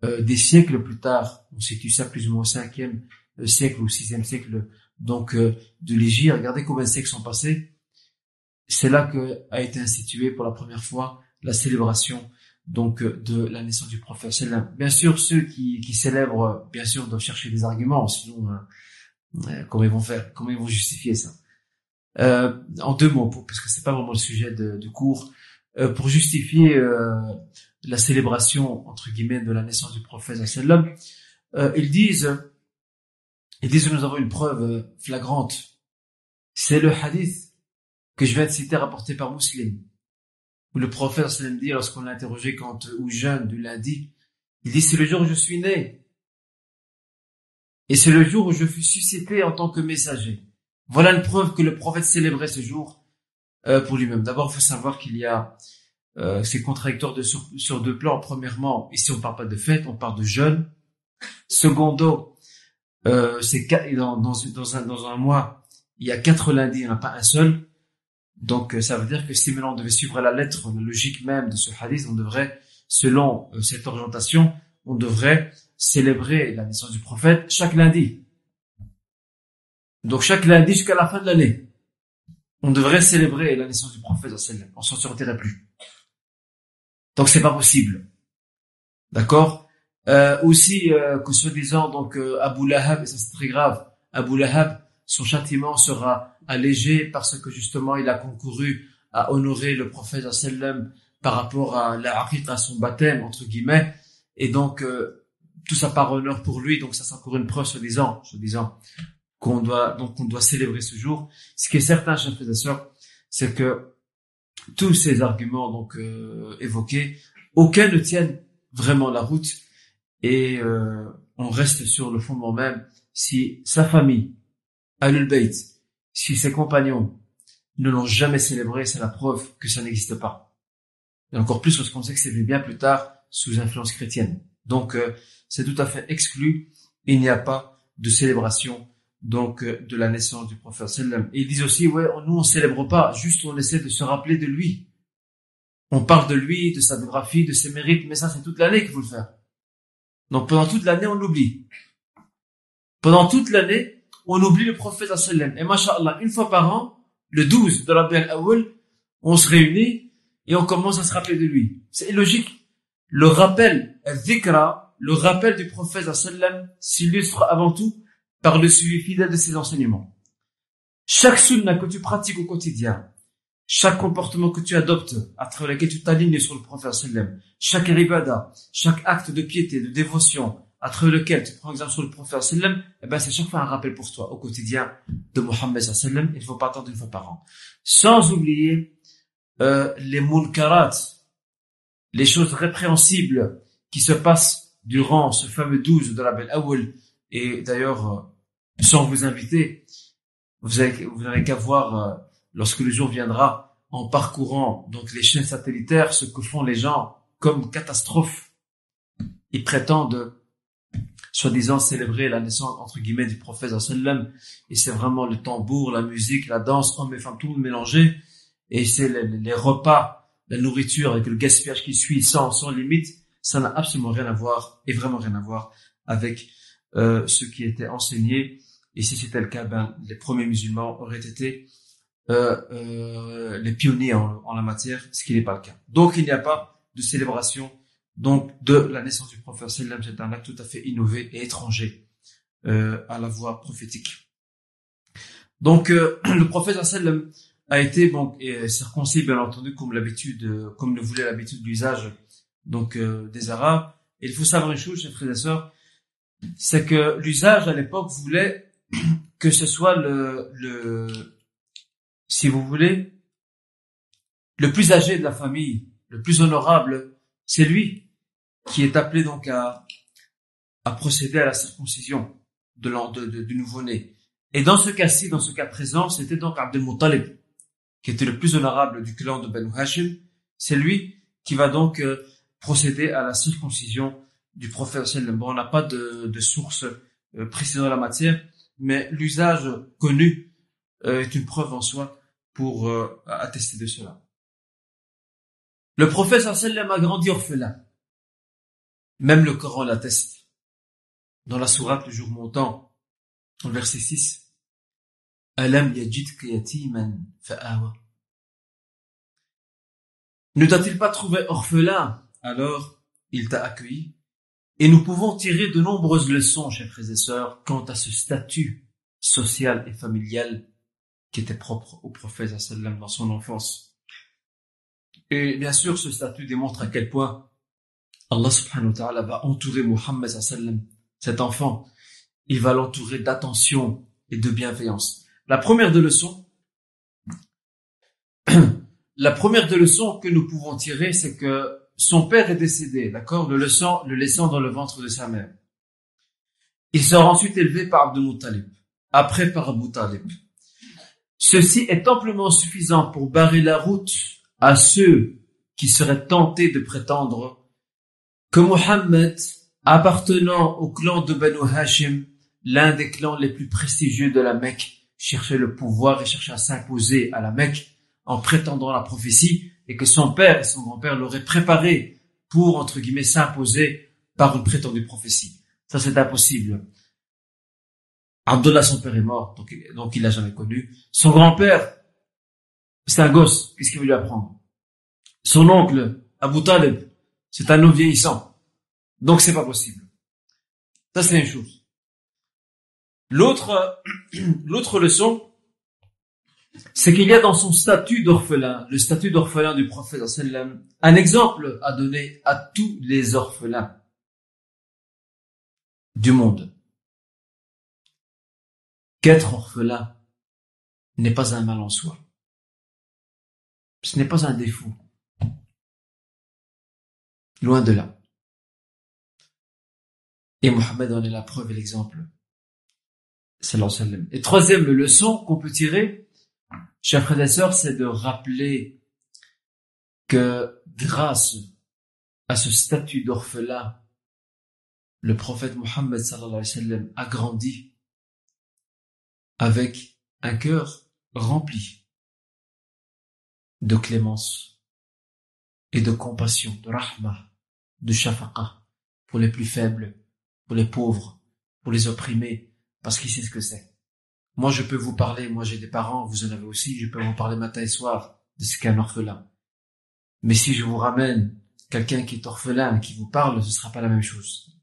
euh, des siècles plus tard, on situe ça plus ou moins au 5e euh, siècle ou 6e siècle donc de l'Égypte. Regardez combien de siècles sont passés. C'est là que a été instituée pour la première fois la célébration donc de la naissance du prophète. Bien sûr, ceux qui, qui célèbrent, bien sûr, doivent chercher des arguments, sinon comment ils vont faire, comment ils vont justifier ça? Euh, en deux mots, parce que c'est pas vraiment le sujet de, de cours, euh, pour justifier euh, la célébration entre guillemets de la naissance du prophète euh, ils disent, ils disent que nous avons une preuve flagrante. C'est le hadith que je viens de citer rapporté par Muslim, où le prophète sallam dit lorsqu'on l'a interrogé quand ou jeune du lundi, il dit c'est le jour où je suis né. Et c'est le jour où je fus suscité en tant que messager. Voilà une preuve que le prophète célébrait ce jour euh, pour lui-même. D'abord, il faut savoir qu'il y a euh, c'est contradictoire de, sur, sur, deux plans. Premièrement, ici on ne parle pas de fête, on parle de jeûne. Secondo, euh, c'est dans, dans, dans, un, dans un mois, il y a quatre lundis, il n'y en a pas un seul. Donc euh, ça veut dire que si maintenant on devait suivre la lettre, la logique même de ce hadith, on devrait, selon euh, cette orientation, on devrait célébrer la naissance du prophète chaque lundi. Donc chaque lundi jusqu'à la fin de l'année, on devrait célébrer la naissance du prophète On s'en sortirait plus. Donc c'est pas possible. D'accord? Euh, Aussi euh, que soi-disant donc euh, Abu Lahab, et ça c'est très grave, Abu Lahab, son châtiment sera allégé parce que justement il a concouru à honorer le prophète sallam par rapport à la à son baptême entre guillemets, et donc euh, tout ça par honneur pour lui, donc ça c'est encore une preuve soi-disant, soi-disant qu'on doit donc on doit célébrer ce jour. Ce qui est certain, chers frères et sœurs, c'est que tous ces arguments donc euh, évoqués, aucun ne tiennent vraiment la route et euh, on reste sur le fondement même. Si sa famille, Alul Bayt, si ses compagnons ne l'ont jamais célébré, c'est la preuve que ça n'existe pas. Et encore plus lorsqu'on sait que c'est bien plus tard sous influence chrétienne. Donc euh, c'est tout à fait exclu. Il n'y a pas de célébration donc euh, de la naissance du prophète sallam. Et ils disent aussi, ouais, nous on célèbre pas, juste on essaie de se rappeler de lui. On parle de lui, de sa biographie, de ses mérites, mais ça c'est toute l'année qu'il faut le faire. Donc pendant toute l'année on l'oublie. Pendant toute l'année, on oublie le prophète sallam. Et machallah, une fois par an, le 12 de la al-Awwal, on se réunit et on commence à se rappeler de lui. C'est logique. Le rappel, le rappel du prophète sallam s'illustre avant tout par le suivi fidèle de ses enseignements. Chaque sunna que tu pratiques au quotidien, chaque comportement que tu adoptes, à travers lequel tu t'alignes sur le prophète sallam, chaque ribada, chaque acte de piété, de dévotion, à travers lequel tu prends exemple sur le prophète sallam, eh ben c'est chaque fois un rappel pour toi au quotidien de Mohammed sallam. Il ne faut pas attendre une fois par an. Sans oublier euh, les munkarat, les choses répréhensibles qui se passent durant ce fameux 12 de la Belle Awel. Et d'ailleurs, euh, sans vous inviter, vous n'avez qu'à voir euh, lorsque le jour viendra en parcourant donc les chaînes satellitaires ce que font les gens comme catastrophe. Ils prétendent soi-disant célébrer la naissance entre guillemets du prophète sallam. Et c'est vraiment le tambour, la musique, la danse, hommes et femmes tout mélangé. Et c'est les, repas, la nourriture avec le gaspillage qui suit sans sans limite, ça n'a absolument rien à voir et vraiment rien à voir avec euh, ce qui était enseigné. Et si c'était le cas, ben les premiers musulmans auraient été euh, euh, les pionniers en, en la matière, ce qui n'est pas le cas. Donc il n'y a pas de célébration donc de la naissance du prophète sallam, c'est un acte tout à fait innové et étranger euh, à la voie prophétique. Donc euh, *clears throat* le prophète sallam a été bon et circoncis bien entendu comme l'habitude, euh, comme le voulait l'habitude d'usage donc euh, des Arabes. Et il faut savoir une chose, chers frères et sœurs, c'est que l'usage à l'époque voulait *clears throat* que ce soit le, le, si vous voulez, le plus âgé de la famille, le plus honorable, c'est lui qui est appelé donc à, à procéder à la circoncision de, de, du nouveau-né. Et dans ce cas-ci, dans ce cas présent, c'était donc Abdel Muttalib, qui était le plus honorable du clan de Banu Hashim. C'est lui qui va donc euh, procéder à la circoncision du prophète Bon, on n'a pas de, de source euh, précise dans la matière, mais l'usage connu euh, est une preuve en soi pour euh, attester de cela. Le prophète sallam a grandi orphelin. Même le Coran l'atteste. Dans la sourate le jour montant, verset 6, Alam. Ne t'a-t-il pas trouvé orphelin? Alors, il t'a accueilli. Et nous pouvons tirer de nombreuses leçons, chers frères et sœurs, quant à ce statut social et familial qui était propre au prophète dans son enfance. Et bien sûr, ce statut démontre à quel point Allah subhanahu wa ta'ala va entourer Muhammad sallam, cet enfant. Il va l'entourer d'attention et de bienveillance. La première de leçons, *clears throat* la première des leçons que nous pouvons tirer, c'est que son père est décédé, d'accord, le laissant, le laissant dans le ventre de sa mère. Il sera ensuite élevé par Abdul Muttalib, après par Abu Talib. Ceci est amplement suffisant pour barrer la route à ceux qui seraient tentés de prétendre que Mohammed, appartenant au clan de Banu Hashim, l'un des clans les plus prestigieux de la Mecque, cherchait le pouvoir et cherchait à s'imposer à la Mecque en prétendant la prophétie et que son père et son grand-père l'auraient préparé pour, entre guillemets, s'imposer par une prétendue prophétie. Ça, c'est impossible. Abdullah, son père est mort, donc, donc il l'a jamais connu. Son grand-père, c'est un gosse, qu'est-ce qu'il veut lui apprendre? Son oncle, Abu Talib, c'est un homme vieillissant. Donc c'est pas possible. Ça c'est une chose. L'autre, *clears throat* l'autre leçon, c'est qu'il y a dans son statut d'orphelin, le statut d'orphelin du prophète un exemple à donner à tous les orphelins du monde. Qu'être orphelin n'est pas un mal en soi. Ce n'est pas un défaut. Loin de là. Et Mohammed en est la preuve et l'exemple. Et troisième leçon qu'on peut tirer, chers frères et sœurs, c'est de rappeler que grâce à ce statut d'orphelin, le prophète Mohammed a grandi avec un cœur rempli de clémence et de compassion, de rahma, de shafaqa pour les plus faibles, pour les pauvres, pour les opprimés, parce qu'il sait ce que c'est. Moi, je peux vous parler, moi j'ai des parents, vous en avez aussi, je peux vous parler matin et soir de ce qu'est un orphelin. Mais si je vous ramène quelqu'un qui est orphelin, qui vous parle, ce sera pas la même chose.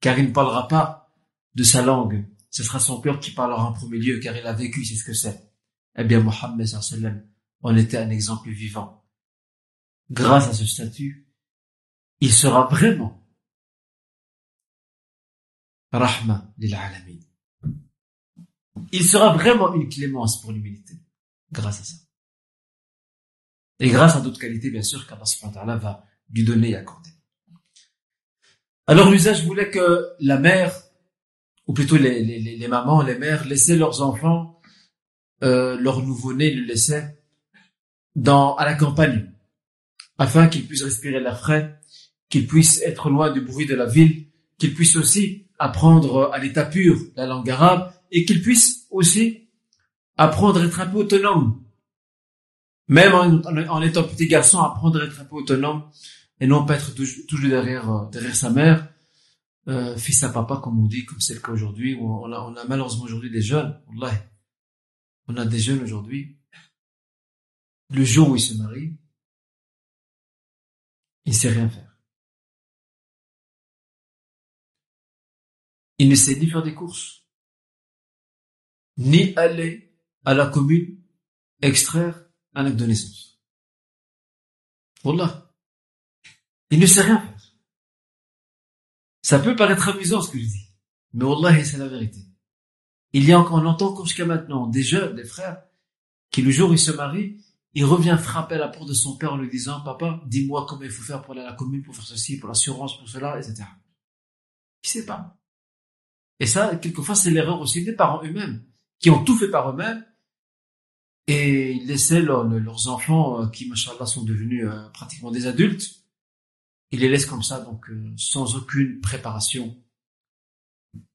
Car il ne parlera pas de sa langue, ce sera son cœur qui parlera en premier lieu, car il a vécu, c'est ce que c'est. Eh bien, Mohammed en était un exemple vivant. Grâce à ce statut, il sera vraiment rahma lil. Il sera vraiment une clémence pour l'humilité grâce à ça. Et grâce à d'autres qualités, bien sûr, qu'Allah va lui donner et accorder. Alors l'usage voulait que la mère, ou plutôt les, les, les mamans, les mères, laissaient leurs enfants, euh, leur nouveau-né, le laissaient dans, à la campagne, afin qu'ils puissent respirer l'air frais, qu'ils puissent être loin du bruit de la ville, qu'ils puissent aussi apprendre à l'état pur la langue arabe, et qu'ils puissent aussi apprendre à être un peu autonome. Même en, étant petit garçon, apprendre à être un peu autonome et non pas être toujours, derrière, euh, derrière sa mère, euh, fils à papa, comme on dit, comme c'est le cas aujourd'hui, on a, malheureusement aujourd'hui des jeunes, on a des jeunes aujourd'hui, le jour où ils se marient, il ne sait rien faire. Il ne sait ni faire des courses, ni aller à la commune extraire un acte de naissance. Wallah. Il ne sait rien faire. Ça peut paraître amusant ce que je dis, mais Wallah, c'est la vérité. Il y a encore, encore jusqu'à maintenant des jeunes, des frères, qui le jour où ils se marient, il revient frapper à la porte de son père en lui disant, papa, dis-moi comment il faut faire pour aller à la commune, pour faire ceci, pour l'assurance, pour cela, etc. Il sait pas. Et ça, quelquefois, c'est l'erreur aussi des parents eux-mêmes, qui ont tout fait par eux-mêmes, et ils laissaient leurs enfants, euh, qui, machallah, sont devenus euh, pratiquement des adultes, ils les laissent comme ça, donc euh, sans aucune préparation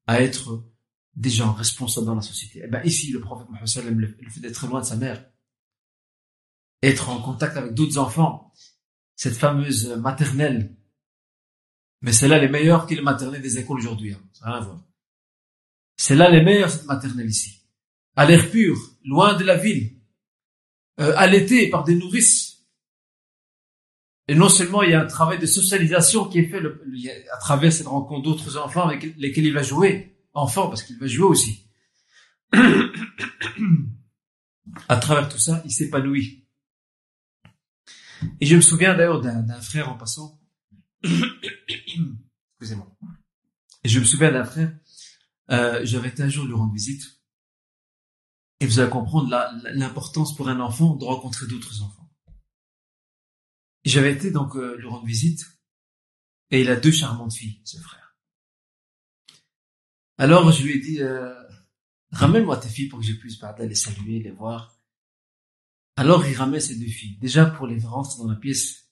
à être des gens responsables dans la société. Et eh ben ici, le prophète Mohammed le fait d'être loin de sa mère, être en contact avec d'autres enfants, cette fameuse maternelle. Mais c'est là les meilleurs que les maternelles des écoles aujourd'hui. Hein. Ça rien à voir. C'est là les meilleurs, cette maternelle ici. À l'air pur, loin de la ville, euh, allaité par des nourrices. Et non seulement il y a un travail de socialisation qui est fait à travers cette rencontre d'autres enfants avec lesquels il va jouer, enfant parce qu'il va jouer aussi. *clears throat* à travers tout ça, il s'épanouit. Et je me souviens d'ailleurs d'un frère en passant. *clears throat* Excusez-moi. Et je me souviens d'un frère. Euh, J'avais un jour lui rendre visite. Et vous allez comprendre l'importance pour un enfant de rencontrer d'autres enfants. J'avais été donc euh, lui rendre visite. Et il a deux charmantes filles, ce frère. Alors je lui ai dit, euh, ramène-moi tes filles pour que je puisse les saluer, les voir. Alors il ramait ses deux filles. Déjà pour les rentrer dans la pièce,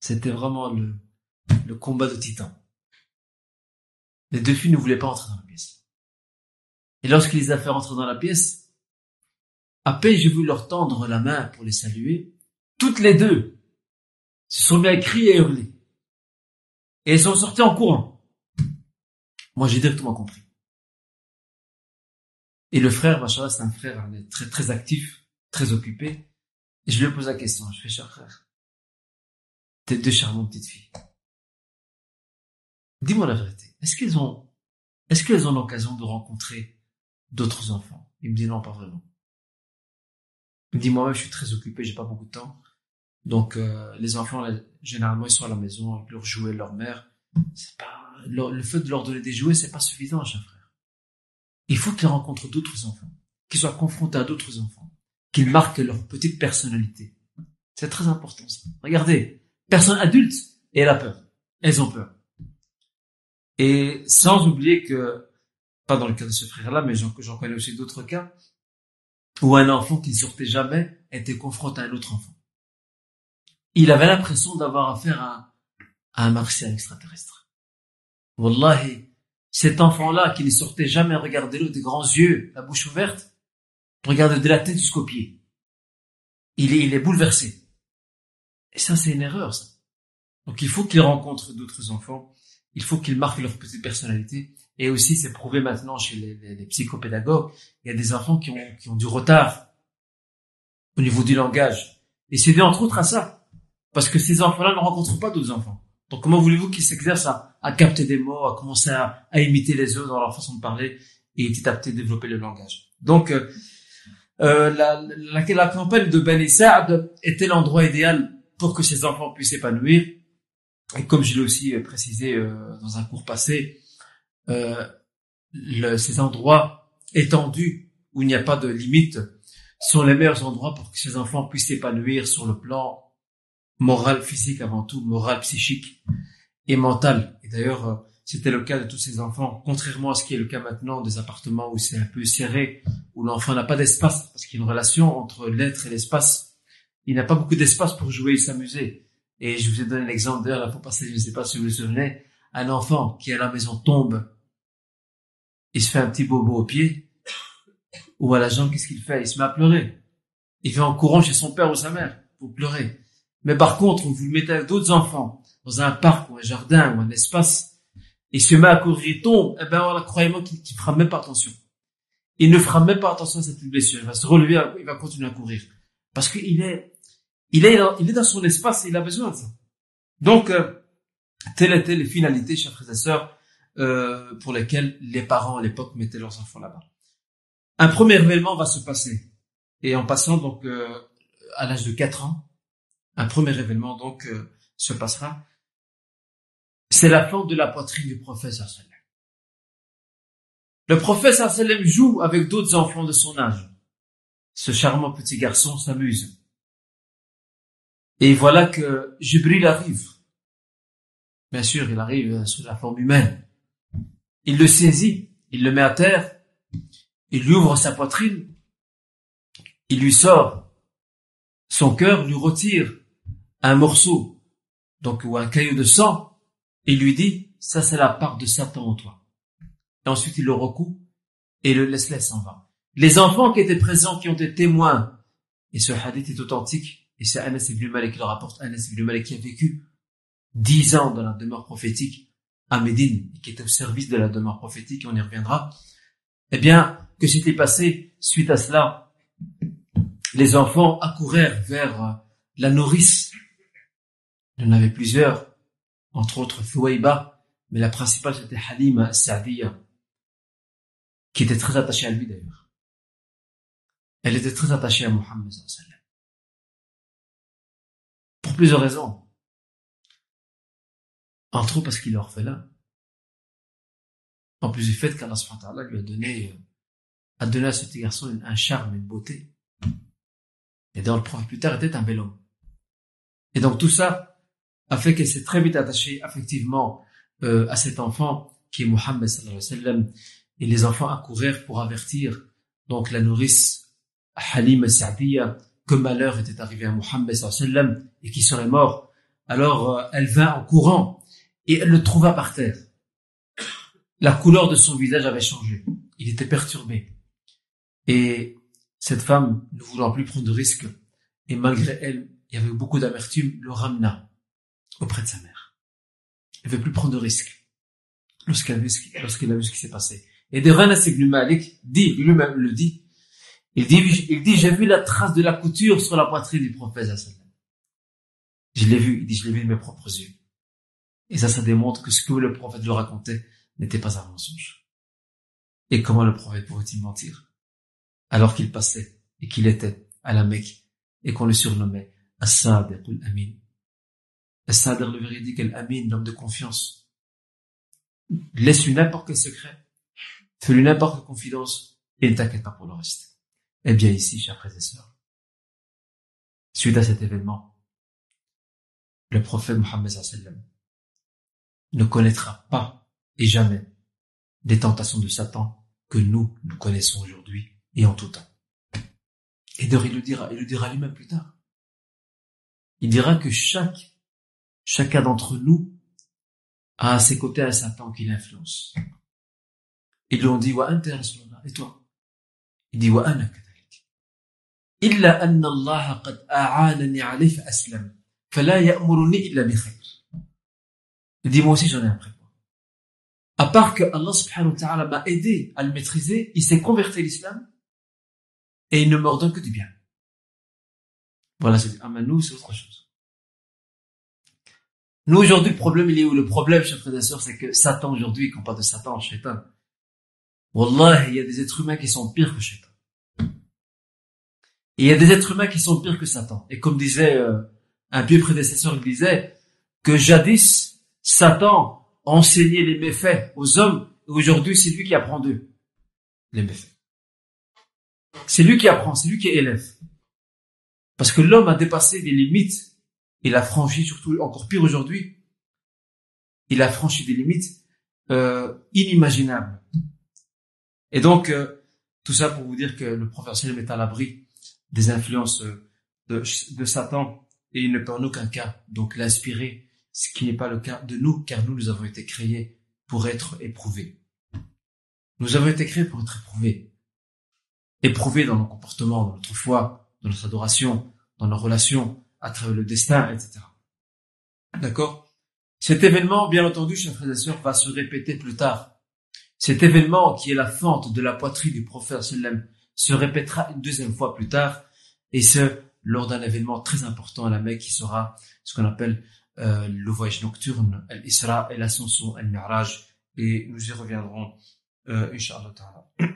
c'était vraiment le, le combat de titans. Les deux filles ne voulaient pas entrer dans la pièce. Et lorsqu'il les a fait rentrer dans la pièce, à peine j'ai voulu leur tendre la main pour les saluer, toutes les deux se sont mis à crier et hurler. Et elles sont sorties en courant. Moi, j'ai directement compris. Et le frère, machin, c'est un frère très, très actif très occupé. Et je lui pose la question, je fais, cher frère, tes deux charmantes petites filles. Dis-moi la vérité. Est-ce qu'elles ont, est-ce qu'elles ont l'occasion de rencontrer d'autres enfants? Il me dit non, pas vraiment. Il me dit moi-même, je suis très occupé, j'ai pas beaucoup de temps. Donc, euh, les enfants, généralement, ils sont à la maison avec leurs jouets, leur mère. C'est pas, le, fait de leur donner des jouets, c'est pas suffisant, cher frère. Il faut qu'ils rencontrent d'autres enfants, qu'ils soient confrontés à d'autres enfants qu'ils marquent leur petite personnalité. C'est très important ça. Regardez, personne adulte et elle a peur. Elles ont peur. Et sans oublier que, pas dans le cas de ce frère-là, mais j'en connais aussi d'autres cas, où un enfant qui ne sortait jamais était confronté à un autre enfant. Il avait l'impression d'avoir affaire à, un martien extraterrestre. Wallahi, cet enfant-là qui ne sortait jamais, regardez-le des grands yeux, la bouche ouverte, Regarde de la tête jusqu'au pied. Il est, il est bouleversé. Et ça, c'est une erreur, ça. Donc il faut qu'il rencontre d'autres enfants. Il faut qu'ils marquent leur petite personnalité. Et aussi, c'est prouvé maintenant chez les, psychopédagogues. Il y a des enfants qui ont, qui ont du retard au niveau du langage. Et c'est dû entre autres à ça. Parce que ces enfants-là ne rencontrent pas d'autres enfants. Donc comment voulez-vous qu'ils s'exercent à, à, capter des mots, à commencer à, à, imiter les autres dans leur façon de parler et petit à développer le langage? Donc, euh, euh, la, la, la, campagne de Ben Saad était l'endroit idéal pour que ces enfants puissent s'épanouir. Et comme je l'ai aussi précisé euh, dans un cours passé, euh, le, ces endroits étendus où il n'y a pas de limite sont les meilleurs endroits pour que ces enfants puissent s'épanouir sur le plan moral, physique avant tout, moral, psychique et mental. Et d'ailleurs, euh, c'était le cas de tous ces enfants, contrairement à ce qui est le cas maintenant des appartements où c'est un peu serré, où l'enfant n'a pas d'espace, parce qu'il y a une relation entre l'être et l'espace. Il n'a pas beaucoup d'espace pour jouer et s'amuser. Et je vous ai donné l'exemple d'ailleurs la fois je ne sais pas si vous vous souvenez, un enfant qui à la maison tombe, il se fait un petit bobo au pied, ou à la jambe, qu'est-ce qu'il fait? Il se met à pleurer. Il fait en courant chez son père ou sa mère pour pleurer. Mais par contre, vous le mettez avec d'autres enfants, dans un parc ou un jardin ou un espace, il se met à courir, il tombe, eh ben voilà, croyez-moi qu'il ne fera même pas attention. Il ne fera même pas attention à cette blessure. Il va se relever, il va continuer à courir. Parce qu'il est, il est, dans, son espace et il a besoin de ça. Donc, euh, telles étaient les finalités, chers frères et sœurs, euh, pour lesquelles les parents à l'époque mettaient leurs enfants là-bas. Un premier événement va se passer. Et en passant donc euh, à l'âge de 4 ans, un premier événement donc euh, se passera. C'est la fente de la poitrine du prophète sallam. Le prophète sallam joue avec d'autres enfants de son âge. Ce charmant petit garçon s'amuse. Et voilà que Jibril arrive. Bien sûr, il arrive sous la forme humaine. Il le saisit, il le met à terre, il lui ouvre sa poitrine, il lui sort son cœur, lui retire un morceau, donc ou un caillou de sang, et lui dit, ça c'est la part de Satan en toi. Et ensuite il le recoue et le laisse laisse en va. Les enfants qui étaient présents, qui ont été témoins, et ce hadith est authentique, et c'est Anas ibn Malik qui le rapporte, Anas ibn Malik qui a vécu dix ans dans la demeure prophétique à Médine, qui était au service de la demeure prophétique, et on y reviendra, eh bien, que s'était passé suite à cela? Les enfants accourèrent vers la nourrice. Il y en avait plusieurs, entre autres Thuwayba, mais la principale c'était Halima Sa'diya, qui était très attachée à lui d'ailleurs. Elle était très attachée à Mohammed Plusieurs raisons. Entre autres parce qu'il est orphelin. En plus du fait qu'Allah lui a donné, euh, a donné à ce petit garçon un charme, une beauté. Et dans le prophète plus tard était un bel homme. Et donc tout ça, a fait qu'elle s'est très vite attachée effectivement euh, à cet enfant qui est Mohammed et les enfants accoururent pour avertir donc la nourrice Halim Sa'diya que malheur était arrivé à Mohammed et qu'il serait mort alors euh, elle vint en courant et elle le trouva par terre la couleur de son visage avait changé il était perturbé et cette femme ne voulant plus prendre de risques et malgré elle il y avait beaucoup d'amertume le ramena auprès de sa mère. Elle veut plus prendre de risques lorsqu'elle a vu ce qui, a vu ce qui s'est passé. Et de Anas ibn Malik dit, lui-même le dit, il dit, il dit, j'ai vu la trace de la couture sur la poitrine du prophète Je l'ai vu, il dit, je l'ai vu de mes propres yeux. Et ça, ça démontre que ce que le prophète lui racontait n'était pas un mensonge. Et comment le prophète pourrait-il mentir? Alors qu'il passait et qu'il était à la Mecque et qu'on le surnommait As-Sadiq al-Amin, Al-Sadr, le véridique, Al-Amin, l'homme de confiance. Laisse-lui n'importe quel secret. Fais-lui n'importe quelle confidence et ne t'inquiète pas pour le reste. Eh bien ici, chers frères et sœurs, suite à cet événement, le prophète Mohammed ne connaîtra pas et jamais les tentations de Satan que nous, nous connaissons aujourd'hui et en tout temps. Et d'ailleurs, il le dira, il le dira lui-même plus tard. Il dira que chaque Chacun d'entre nous a à ses côtés un Satan qui l'influence. Ils lui ont dit, wa et toi? Il dit, wa ana Allah qad a'anani alayhi fa aslam. Fala ya'muruni illa bi khayr. Il dit, moi aussi j'en ai moi. À part que Allah subhanahu wa ta'ala m'a aidé à le maîtriser, il s'est converti à l'islam et il ne m'ordonne que du bien. Voilà, c'est, nous, c'est autre chose. Nous, aujourd'hui, le problème, il est où? Le problème, chers frères et sœurs, c'est que Satan, aujourd'hui, quand on parle de Satan, Shaitan, Wallah, il y a des êtres humains qui sont pires que Shaitan. Il y a des êtres humains qui sont pires que Satan. Et comme disait euh, un vieux prédécesseur, il disait que jadis, Satan enseignait les méfaits aux hommes et aujourd'hui c'est lui qui apprend d'eux les méfaits. C'est lui qui apprend, c'est lui qui élève. Parce que l'homme a dépassé des limites, il a franchi, surtout encore pire aujourd'hui, il a franchi des limites euh, inimaginables. Et donc, euh, tout ça pour vous dire que le professionnel est à l'abri des influences de, de, Satan et il ne peut en aucun cas donc l'inspirer, ce qui n'est pas le cas de nous, car nous, nous avons été créés pour être éprouvés. Nous avons été créés pour être éprouvés. Éprouvés dans nos comportements, dans notre foi, dans notre adoration, dans nos relations, à travers le destin, etc. D'accord? Cet événement, bien entendu, chers frères et sœurs, va se répéter plus tard. Cet événement, qui est la fente de la poitrine du prophète sallam, se répétera une deuxième fois plus tard, et ce, lors d'un événement très important à la Mecque, qui sera ce qu'on appelle euh, le voyage nocturne, l'Isra et l'ascension, al-Mi'raj, et nous y reviendrons euh, *clears throat*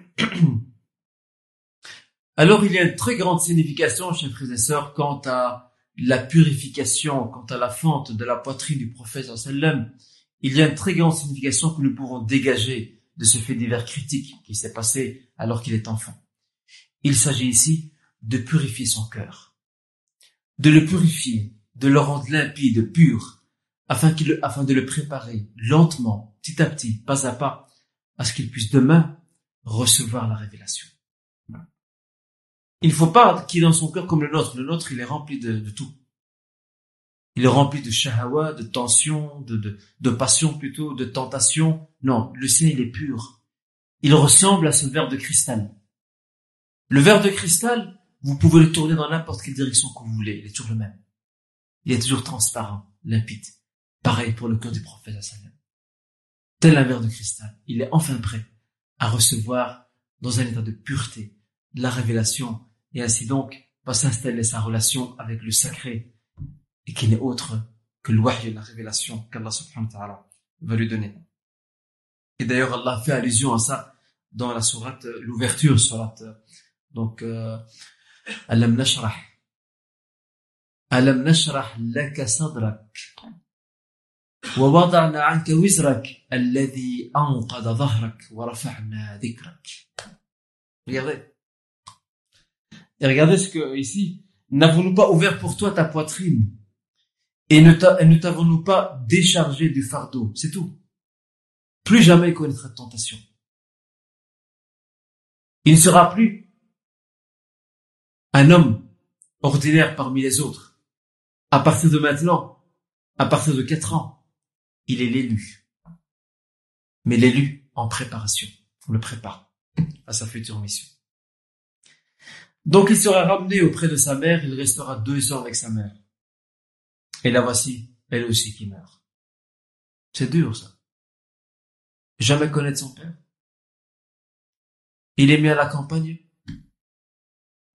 Alors il y a une très grande signification, chers frères et sœurs, quant à la purification, quant à la fente de la poitrine du prophète sallam. Il y a une très grande signification que nous pourrons dégager de ce fait divers critique qui s'est passé alors qu'il est enfant. Il s'agit ici de purifier son cœur, de le purifier, de le rendre limpide, pur, afin, qu'il, afin de le préparer lentement, petit à petit, pas à pas, à ce qu'il puisse demain recevoir la révélation. Il ne faut pas qu'il ait dans son cœur comme le nôtre. Le nôtre, il est rempli de, tout. Il est rempli de shahawa, de tension, de, de, passion plutôt, de tentation. Non, le sien, il est pur. Il ressemble à ce verre de cristal. Le verre de cristal, vous pouvez le tourner dans n'importe quelle direction que vous voulez. Il est toujours le même. Il est toujours transparent, limpide. Pareil pour le cœur du prophète tel un verre de cristal. Il est enfin prêt à recevoir dans un état de pureté la révélation et ainsi donc va s'installer sa relation avec le sacré et qui n'est autre que le wahy, la révélation qu'Allah subhanahu wa ta'ala va lui donner. Et d'ailleurs Allah fait allusion à ça dans la sourate, l'ouverture sourate, donc, euh, Alam nashrah. Alam nashrah laka sadrak. ووضعنا عنك وزرك الذي أنقذ ظهرك ورفعنا ذكرك Regardez. Et regardez ce que ici, n'avons-nous pas ouvert pour toi ta poitrine et ne t'avons-nous pas déchargé du fardeau C'est tout. Plus jamais il connaîtra de tentation. Il ne sera plus un homme ordinaire parmi les autres. À partir de maintenant, à partir de quatre ans, il est l'élu. Mais l'élu en préparation. On le prépare à sa future mission. Donc il sera ramené auprès de sa mère, il restera deux ans avec sa mère. Et la voici, elle aussi qui meurt. C'est dur ça. Jamais connaître son père. Il est mis à la campagne.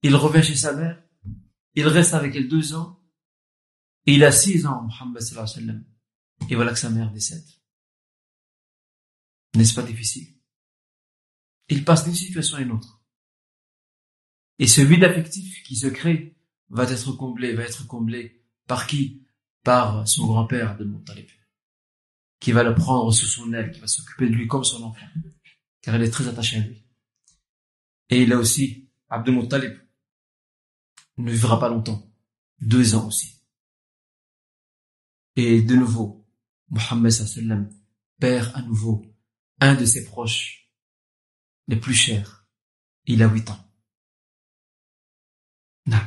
Il revient chez sa mère. Il reste avec elle deux ans. Et il a six ans, Mohammed sallallahu alayhi wa sallam. Et voilà que sa mère décède. N'est-ce pas difficile? Il passe d'une situation à une autre. Et ce vide affectif qui se crée va être comblé, va être comblé par qui? Par son grand-père de Montalib, qui va le prendre sous son aile, qui va s'occuper de lui comme son enfant, car elle est très attachée à lui. Et il a aussi, Abdel Muttalib, ne vivra pas longtemps, deux ans aussi. Et de nouveau, Mohammed sallam perd à nouveau un de ses proches les plus chers. Il a huit ans. Non.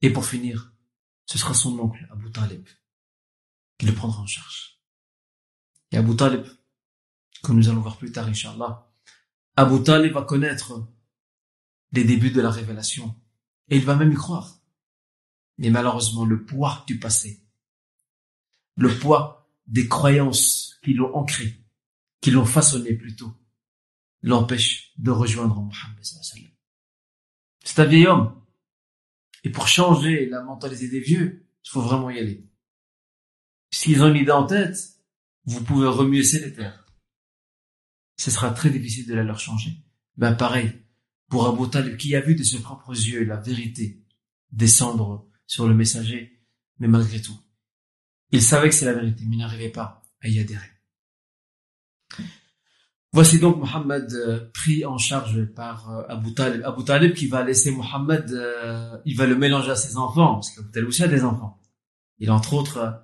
Et pour finir, ce sera son oncle, Abu Talib, qui le prendra en charge. Et Abu Talib, que nous allons voir plus tard, Inch'Allah, Abu Talib va connaître les débuts de la révélation. Et il va même y croire. Mais malheureusement, le poids du passé le poids des croyances qui l'ont ancré, qui l'ont façonné plutôt, l'empêche de rejoindre Mohammed C'est un vieil homme. Et pour changer la mentalité des vieux, il faut vraiment y aller. S'ils ont une idée en tête, vous pouvez remuer les terres. Ce sera très difficile de la leur changer. Ben pareil, pour Abu Talib qui a vu de ses propres yeux la vérité descendre sur le messager, mais malgré tout, il savait que c'est la vérité, mais n'arrivait pas à y adhérer. Voici donc Mohammed euh, pris en charge par euh, Abu Talib. Abu Talib qui va laisser Mohammed, euh, il va le mélanger à ses enfants, parce qu'Abu Talib aussi a des enfants. Il entre autres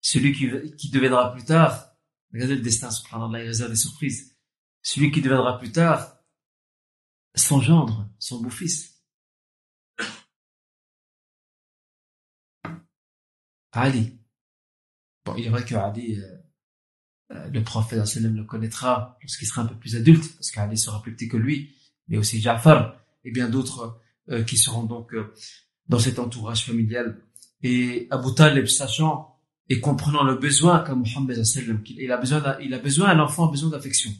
celui qui, qui deviendra plus tard, regardez le destin, subhanallah, il réserve des surprises, celui qui deviendra plus tard son gendre, son beau-fils. Ali. Bon, il est vrai que Ali, euh, le prophète le connaîtra lorsqu'il sera un peu plus adulte, parce qu'Ali sera plus petit que lui, mais aussi Ja'far et bien d'autres euh, qui seront donc euh, dans cet entourage familial. Et Abu Talib, sachant et comprenant le besoin qu'a sallam, il a besoin, il a besoin, un enfant a besoin d'affection.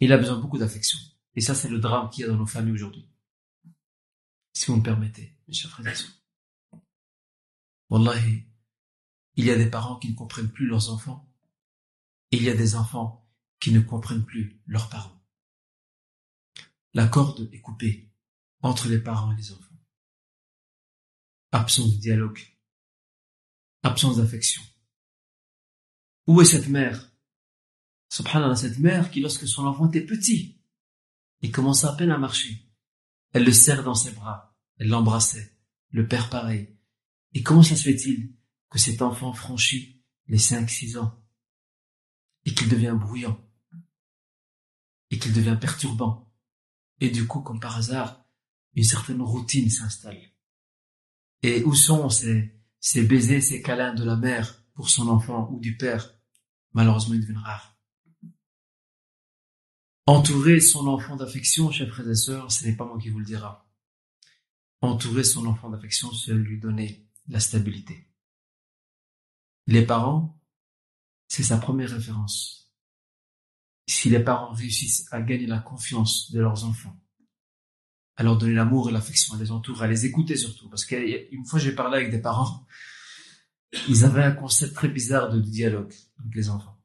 Il a besoin beaucoup d'affection. Et ça, c'est le drame qu'il y a dans nos familles aujourd'hui. Si vous me permettez, mes chers frères et sœurs. Wallahi, il y a des parents qui ne comprennent plus leurs enfants il y a des enfants qui ne comprennent plus leurs parents. La corde est coupée entre les parents et les enfants. Absence de dialogue. Absence d'affection. Où est cette mère? Subhanallah, cette mère qui, lorsque son enfant était petit, il commençait à peine à marcher, elle le serre dans ses bras, elle l'embrassait, le père pareil. Et comment ça se fait-il que cet enfant franchit les cinq, six ans et qu'il devient bruyant et qu'il devient perturbant? Et du coup, comme par hasard, une certaine routine s'installe. Et où sont ces, ces baisers, ces câlins de la mère pour son enfant ou du père? Malheureusement, ils deviennent rares. Entourer son enfant d'affection, chers frères et sœurs, ce n'est pas moi qui vous le dira. Entourer son enfant d'affection, c'est lui donner la stabilité. Les parents c'est sa première référence. Si les parents réussissent à gagner la confiance de leurs enfants, à leur donner l'amour et l'affection, à les entourer, à les écouter surtout, parce qu'une fois j'ai parlé avec des parents, ils avaient un concept très bizarre de dialogue avec les enfants.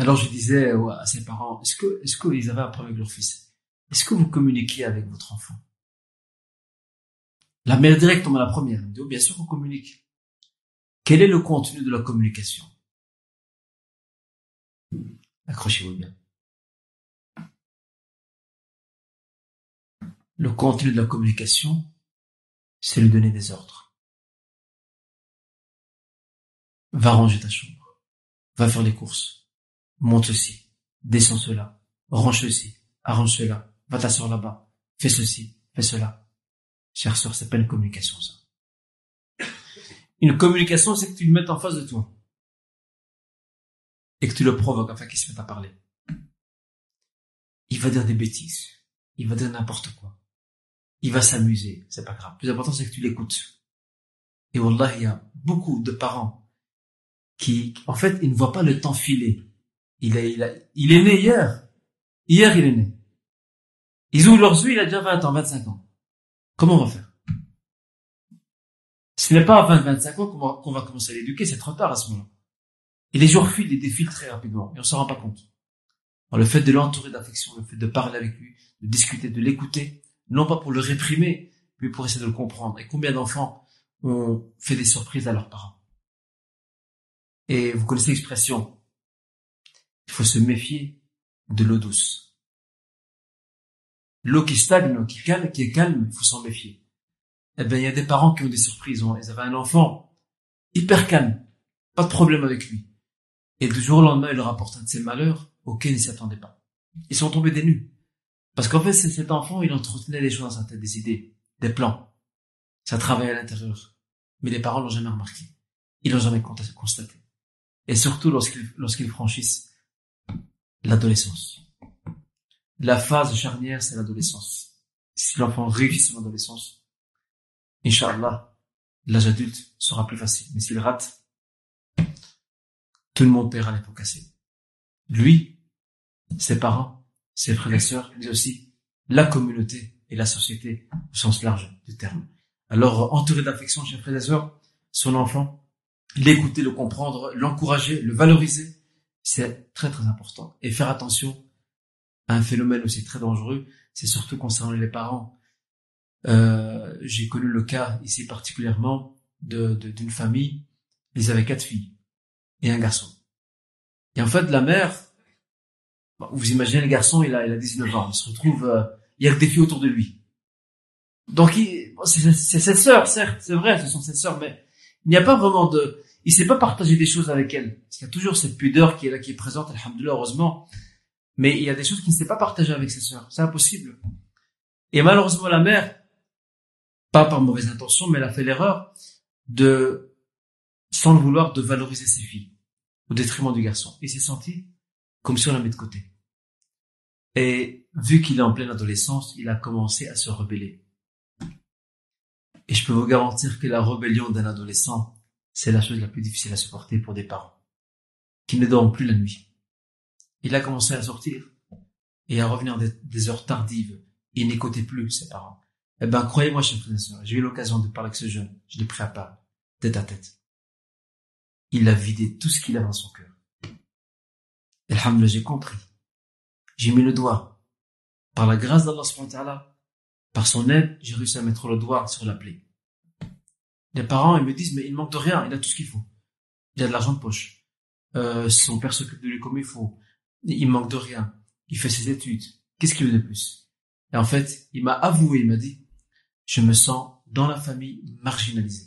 Alors je disais à ces parents, est-ce que, est-ce qu'ils avaient un problème avec leur fils? Est-ce que vous communiquez avec votre enfant? La mère directe, on la première. Dit, oh, bien sûr qu'on communique. Quel est le contenu de la communication? Accrochez-vous bien. Le contenu de la communication, c'est lui donner des ordres. Va ranger ta chambre. Va faire les courses. Monte ceci. Descends cela. Range ceci. Arrange cela. Va t'asseoir là-bas. Fais ceci. Fais cela. Chère sœur, c'est pas une communication, ça. Une communication, c'est que tu le mettes en face de toi et que tu le provoques afin qu'il se mette à parler. Il va dire des bêtises. Il va dire n'importe quoi. Il va s'amuser. C'est pas grave. Plus important, c'est que tu l'écoutes. Et Wallah, il y a beaucoup de parents qui, en fait, ils ne voient pas le temps filer. Il est, il, il est né hier. Hier, il est né. Ils ouvrent leurs yeux, il a déjà 20 ans, 25 ans. Comment on va faire? Ce n'est pas à 20, 25 ans qu'on va, commencer à l'éduquer, c'est trop tard à ce moment-là. Et les jours filent et défilent très rapidement, et on s'en rend pas compte. le fait de l'entourer d'affection, le fait de parler avec lui, de discuter, de l'écouter, non pas pour le réprimer, mais pour essayer de le comprendre. Et combien d'enfants ont fait des surprises à leurs parents? Et vous connaissez l'expression, il faut se méfier de l'eau douce. L'eau qui stagne, qui, calme, qui est calme, il faut s'en méfier. Eh bien, il y a des parents qui ont des surprises. Ils avaient un enfant hyper calme, pas de problème avec lui. Et du jour au lendemain, il leur apporte un de ces malheurs auxquels ils ne s'attendaient pas. Ils sont tombés des nues. Parce qu'en fait, cet enfant, il entretenait des choses dans sa tête, des idées, des plans. Ça travaillait à l'intérieur. Mais les parents l'ont jamais remarqué. Ils l'ont jamais constaté. Et surtout lorsqu'ils lorsqu'ils franchissent l'adolescence. La phase charnière, c'est l'adolescence. Si l'enfant réussit son adolescence, Inch'Allah, l'âge adulte sera plus facile. Mais s'il rate, tout le monde paiera les pots cassés. Lui, ses parents, ses frères et sœurs, mais aussi la communauté et la société au sens large du terme. Alors, entouré d'affection, chers frères et sœurs, son enfant, l'écouter, le comprendre, l'encourager, le valoriser, c'est très très important. Et faire attention à un phénomène aussi très dangereux, c'est surtout concernant les parents. Euh, J'ai connu le cas ici particulièrement d'une de, d'une famille, ils avaient quatre filles et un garçon. Et en fait, la mère, vous imaginez le garçon, il a, il a 19 ans, il se retrouve, euh, il y a que des filles autour de lui. Donc, c'est ses sœurs, certes, c'est vrai, ce sont ses sœurs, mais il n'y a pas vraiment de, il sait pas partager des choses avec elles. Parce qu'il y a toujours cette pudeur qui est là, qui est présente, alhamdoulilah, heureusement. Mais il y a des choses qu'il ne sait pas partager avec ses sœurs. C'est impossible. Et malheureusement, la mère, pas par mauvaise intention, mais elle a fait l'erreur de, sans le vouloir, de valoriser ses filles au détriment du garçon. Il s'est senti comme si on la met de côté. Et vu qu'il est en pleine adolescence, il a commencé à se rebeller. Et je peux vous garantir que la rébellion d'un adolescent, c'est la chose la plus difficile à supporter pour des parents qui ne dorment plus la nuit. Il a commencé à sortir et à revenir des, heures tardives. Il n'écoutait plus ses parents. Eh ben, croyez-moi, chers frères et sœurs, j'ai eu l'occasion de parler avec ce jeune. Je l'ai pris à part, tête à tête. Il a vidé tout ce qu'il avait dans son cœur. Alhamdulillah, j'ai compris. J'ai mis le doigt. Par la grâce d'Allah, par son aide, j'ai réussi à mettre le doigt sur la plaie. Les parents, ils me disent, mais il manque de rien, il a tout ce qu'il faut. Il a de l'argent de poche. Euh, son père s'occupe de lui comme il faut. Il manque de rien. Il fait ses études. Qu'est-ce qu'il veut de plus? Et en fait, il m'a avoué, il m'a dit, je me sens dans la famille marginalisée.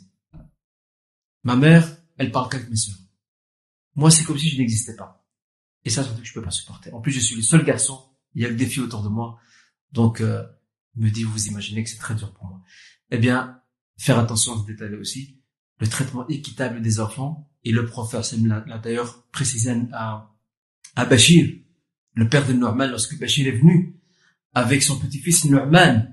Ma mère, elle parle qu'avec mes sœurs. Moi, c'est comme si je n'existais pas. Et ça, surtout que je peux pas supporter. En plus, je suis le seul garçon. Il y a des filles autour de moi. Donc, euh, me dit, vous imaginez que c'est très dur pour moi. Eh bien, faire attention à ce détail aussi. Le traitement équitable des enfants. Et le professeur l'a d'ailleurs précisé à, à Bachir, le père de Norman, lorsque Bachir est venu avec son petit-fils Norman.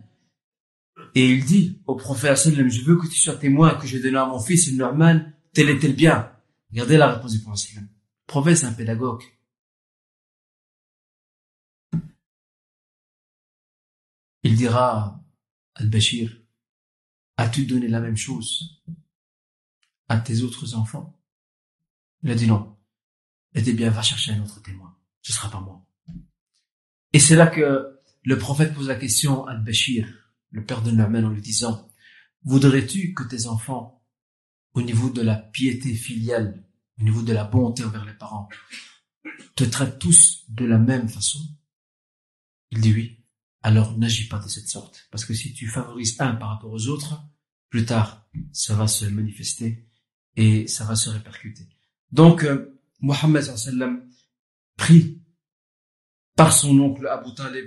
Et il dit au prophète, je veux que tu sois témoin que j'ai donné à mon fils Norman tel et tel bien. Regardez la réponse du prophète. Le prophète, c'est un pédagogue. Il dira Al-Bashir, as-tu donné la même chose à tes autres enfants? Il a dit non. Il a dit bien, va chercher un autre témoin. Ce sera pas moi. Et c'est là que le prophète pose la question à Al-Bashir, le père de Nu'man, en lui disant, voudrais-tu que tes enfants, au niveau de la piété filiale, au niveau de la bonté envers les parents, te traitent tous de la même façon? Il dit oui alors n'agis pas de cette sorte. Parce que si tu favorises un par rapport aux autres, plus tard, ça va se manifester et ça va se répercuter. Donc, euh, Mohammed sallam prie par son oncle Abu Talib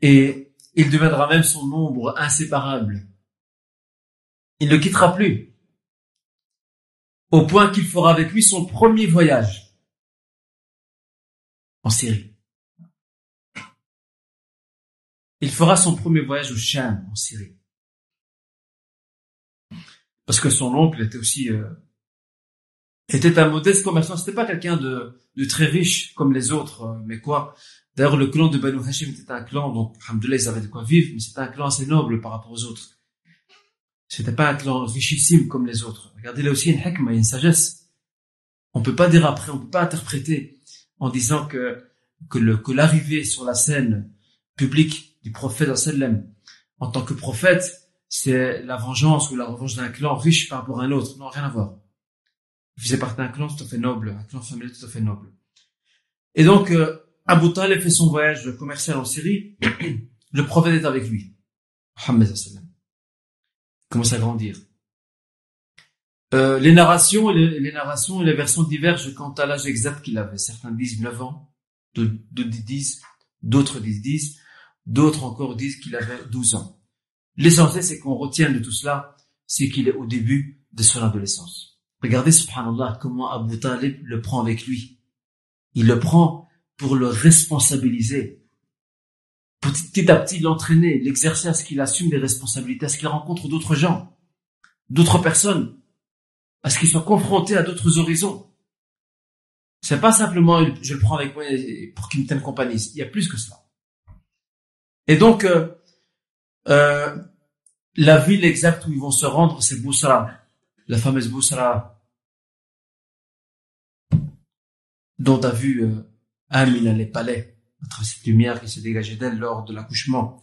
et il deviendra même son ombre inséparable. Il ne quittera plus au point qu'il fera avec lui son premier voyage en Syrie. il fera son premier voyage au Sham, en Syrie. Parce que son oncle était aussi euh, était un modeste commerçant. C'était pas quelqu'un de, très riche comme les autres, euh, mais quoi. D'ailleurs, le clan de Banu Hashim était un clan, donc, alhamdoulilah, ils avaient de quoi vivre, mais c'était un clan assez noble par rapport aux autres. C'était pas un clan richissime comme les autres. Regardez là aussi, une hikmah, il y a une sagesse. On peut pas dire après, on peut pas interpréter en disant que, que que l'arrivée sur la scène publique du prophète. En tant que prophète, c'est la vengeance ou la revanche d'un clan riche par rapport à un autre. Non, rien à voir. Il faisait partie d'un clan tout à fait noble, un clan familial tout à fait noble. Et donc, euh, Abu Talib fait son voyage commercial en Syrie. *clears throat* le prophète est avec lui. Mohammed. Commence à grandir. Euh, les narrations et les, narrations et les versions divergent quant à l'âge exact qu'il avait. Certains disent 9 ans, d'autres disent, d'autres disent 10, D'autres encore disent qu'il avait 12 ans. L'essentiel, c'est qu'on retient de tout cela, c'est qu'il est au début de son adolescence. Regardez, subhanallah, comment Abu Talib le prend avec lui. Il le prend pour le responsabiliser. Petit à petit, l'entraîner, l'exercer à ce qu'il assume des responsabilités, à ce qu'il rencontre d'autres gens, d'autres personnes, à ce qu'il soit confronté à d'autres horizons. C'est pas simplement, je le prends avec moi pour qu'il me tienne compagnie. Il y a plus que cela. Et donc, euh, euh, la ville exacte où ils vont se rendre, c'est Boussra, la fameuse Boussra, dont a vu euh, Amina les palais, à travers cette lumière qui s'est dégagée d'elle lors de l'accouchement.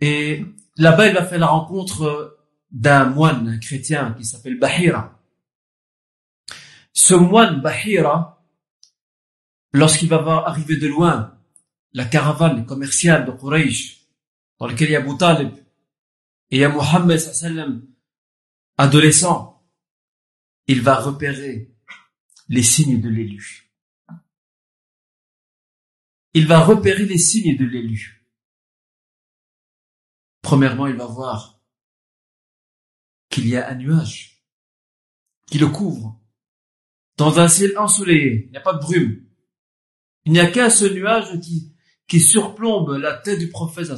Et là-bas, il va faire la rencontre euh, d'un moine, chrétien qui s'appelle Bahira. Ce moine Bahira lorsqu'il va voir arriver de loin la caravane commerciale de Quraysh, dans laquelle il y a Abu et il y a Mohammed sallam, adolescent, il va repérer les signes de l'élu. Il va repérer les signes de l'élu. Premièrement, il va voir qu'il y a un nuage qui le couvre. Dans un ciel ensoleillé, il n'y a pas de brume. Il n'y a qu'un seul nuage qui, qui surplombe la tête du prophète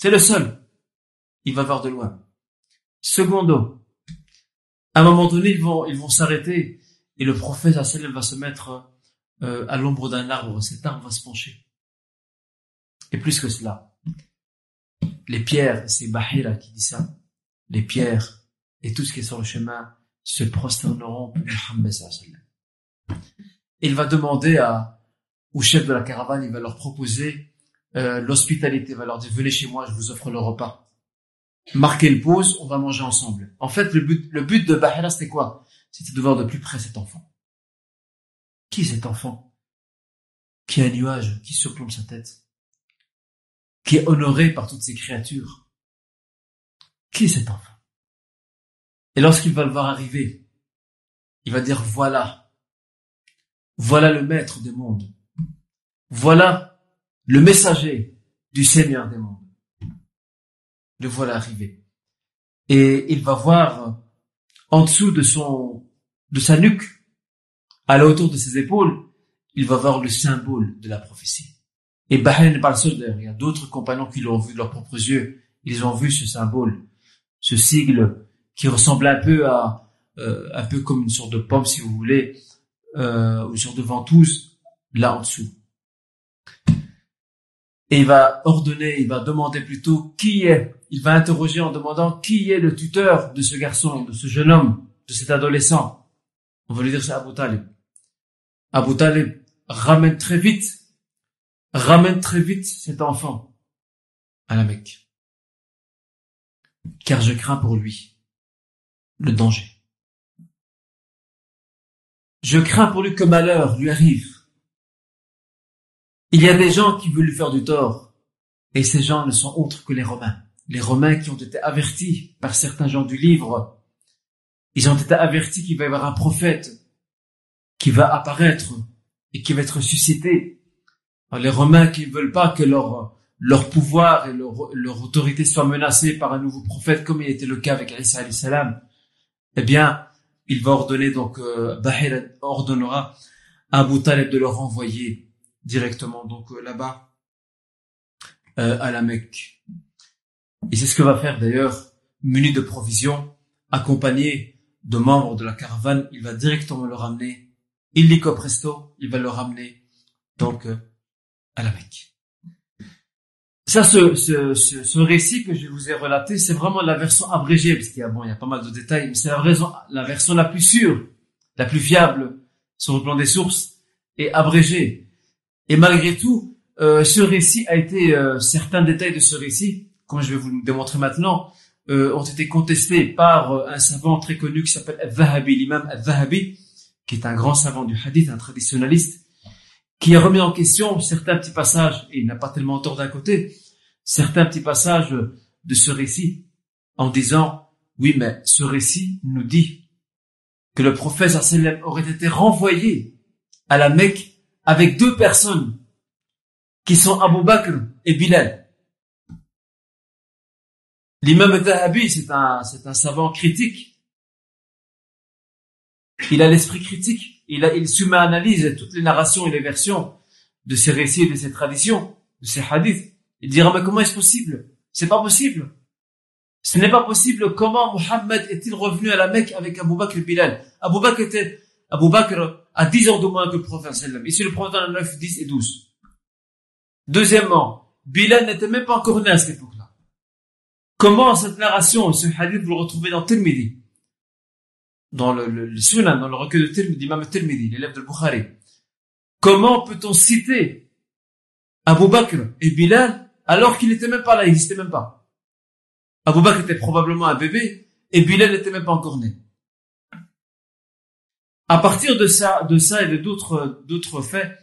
C'est le seul. Il va voir de loin. Secondo, à un moment donné, ils vont, ils vont s'arrêter et le prophète va se mettre euh, à l'ombre d'un arbre. Cet arbre va se pencher. Et plus que cela, les pierres, c'est Bahira qui dit ça, les pierres et tout ce qui est sur le chemin se prosterneront pour Muhammad Il va demander à, au chef de la caravane, il va leur proposer euh, l'hospitalité, va leur dire venez chez moi, je vous offre le repas. Marquez le pause, on va manger ensemble. En fait, le but, le but de Bahira, c'était quoi? C'était de voir de plus près cet enfant. Qui est cet enfant? Qui a un nuage qui surplombe sa tête? Qui est honoré par toutes ces créatures? Qui est cet enfant? Et lorsqu'il va le voir arriver, il va dire voilà, voilà le maître des mondes. Voilà le messager du Seigneur des mondes. Le voilà arriver. Et il va voir en dessous de son, de sa nuque, à la hauteur de ses épaules, il va voir le symbole de la prophétie. Et Bahreïn n'est pas le seul. Il y a d'autres compagnons qui l'ont vu de leurs propres yeux. Ils ont vu ce symbole, ce sigle qui ressemble un peu à, euh, un peu comme une sorte de pomme, si vous voulez, euh, ou une sorte de ventouse, là en dessous et il va ordonner, il va demander plutôt qui est, il va interroger en demandant qui est le tuteur de ce garçon, de ce jeune homme, de cet adolescent. On va lui dire c'est Abu Talib. Abu Talib ramène très vite, ramène très vite cet enfant à la Mecque. Car je crains pour lui le danger. Je crains pour lui que malheur lui arrive il y a des gens qui veulent faire du tort, et ces gens ne sont autres que les Romains. Les Romains qui ont été avertis par certains gens du livre, ils ont été avertis qu'il va y avoir un prophète qui va apparaître et qui va être suscité. les Romains qui ne veulent pas que leur, leur pouvoir et leur, autorité soient menacés par un nouveau prophète, comme il était le cas avec Isa salam, eh bien, il va ordonner donc, euh, ordonnera à Abu Talib de leur envoyer directement donc euh, là-bas euh, à la Mecque. Et c'est ce que va faire d'ailleurs, muni de provisions, accompagné de membres de la caravane, il va directement le ramener, illico presto, il va le ramener donc euh, à la Mecque. Ça, ce, ce, ce, récit que je vous ai relaté, c'est vraiment la version abrégée, parce qu'il y a bon, il y a pas mal de détails, mais c'est la, la version la plus sûre, la plus fiable sur le plan des sources, et abrégée. Et malgré tout, euh, ce récit a été, euh, certains détails de ce récit, comme je vais vous le démontrer maintenant, euh, ont été contestés par un savant très connu qui s'appelle Al-Zahabi, l'imam Al-Zahabi, qui est un grand savant du hadith, un traditionnaliste, qui a remis en question certains petits passages, et il n'a pas tellement tort d'un côté, certains petits passages de ce récit, en disant, oui, mais ce récit nous dit que le prophète aurait été renvoyé à la Mecque avec deux personnes qui sont Abu Bakr et Bilal. L'imam Zahabi, c'est un, c'est un savant critique. Il a l'esprit critique. Il, a, il analyse toutes les narrations et les versions de ces récits et de ces traditions, de ces hadiths. Il dira, mais comment est-ce possible? C'est pas possible. Ce n'est pas possible. Comment Mohammed est-il revenu à la Mecque avec Abu Bakr et Bilal? Abu Bakr était, Abu Bakr à 10 ans de moins que le prophète sallam. Ici, le prophète a 9, 10 et 12. Deuxièmement, Bilal n'était même pas encore né à cette époque-là. Comment cette narration, ce hadith, vous le retrouvez dans Tirmidhi, dans le, le, le Sunan, dans le recueil de Tirmidhi, l'imam Tirmidhi, l'élève de Bukhari. Comment peut-on citer Abu Bakr et Bilal alors qu'il n'était même pas là, il n'existait même pas Abu Bakr était probablement un bébé et Bilal n'était même pas encore né. À partir de ça, de ça et de d'autres, d'autres faits,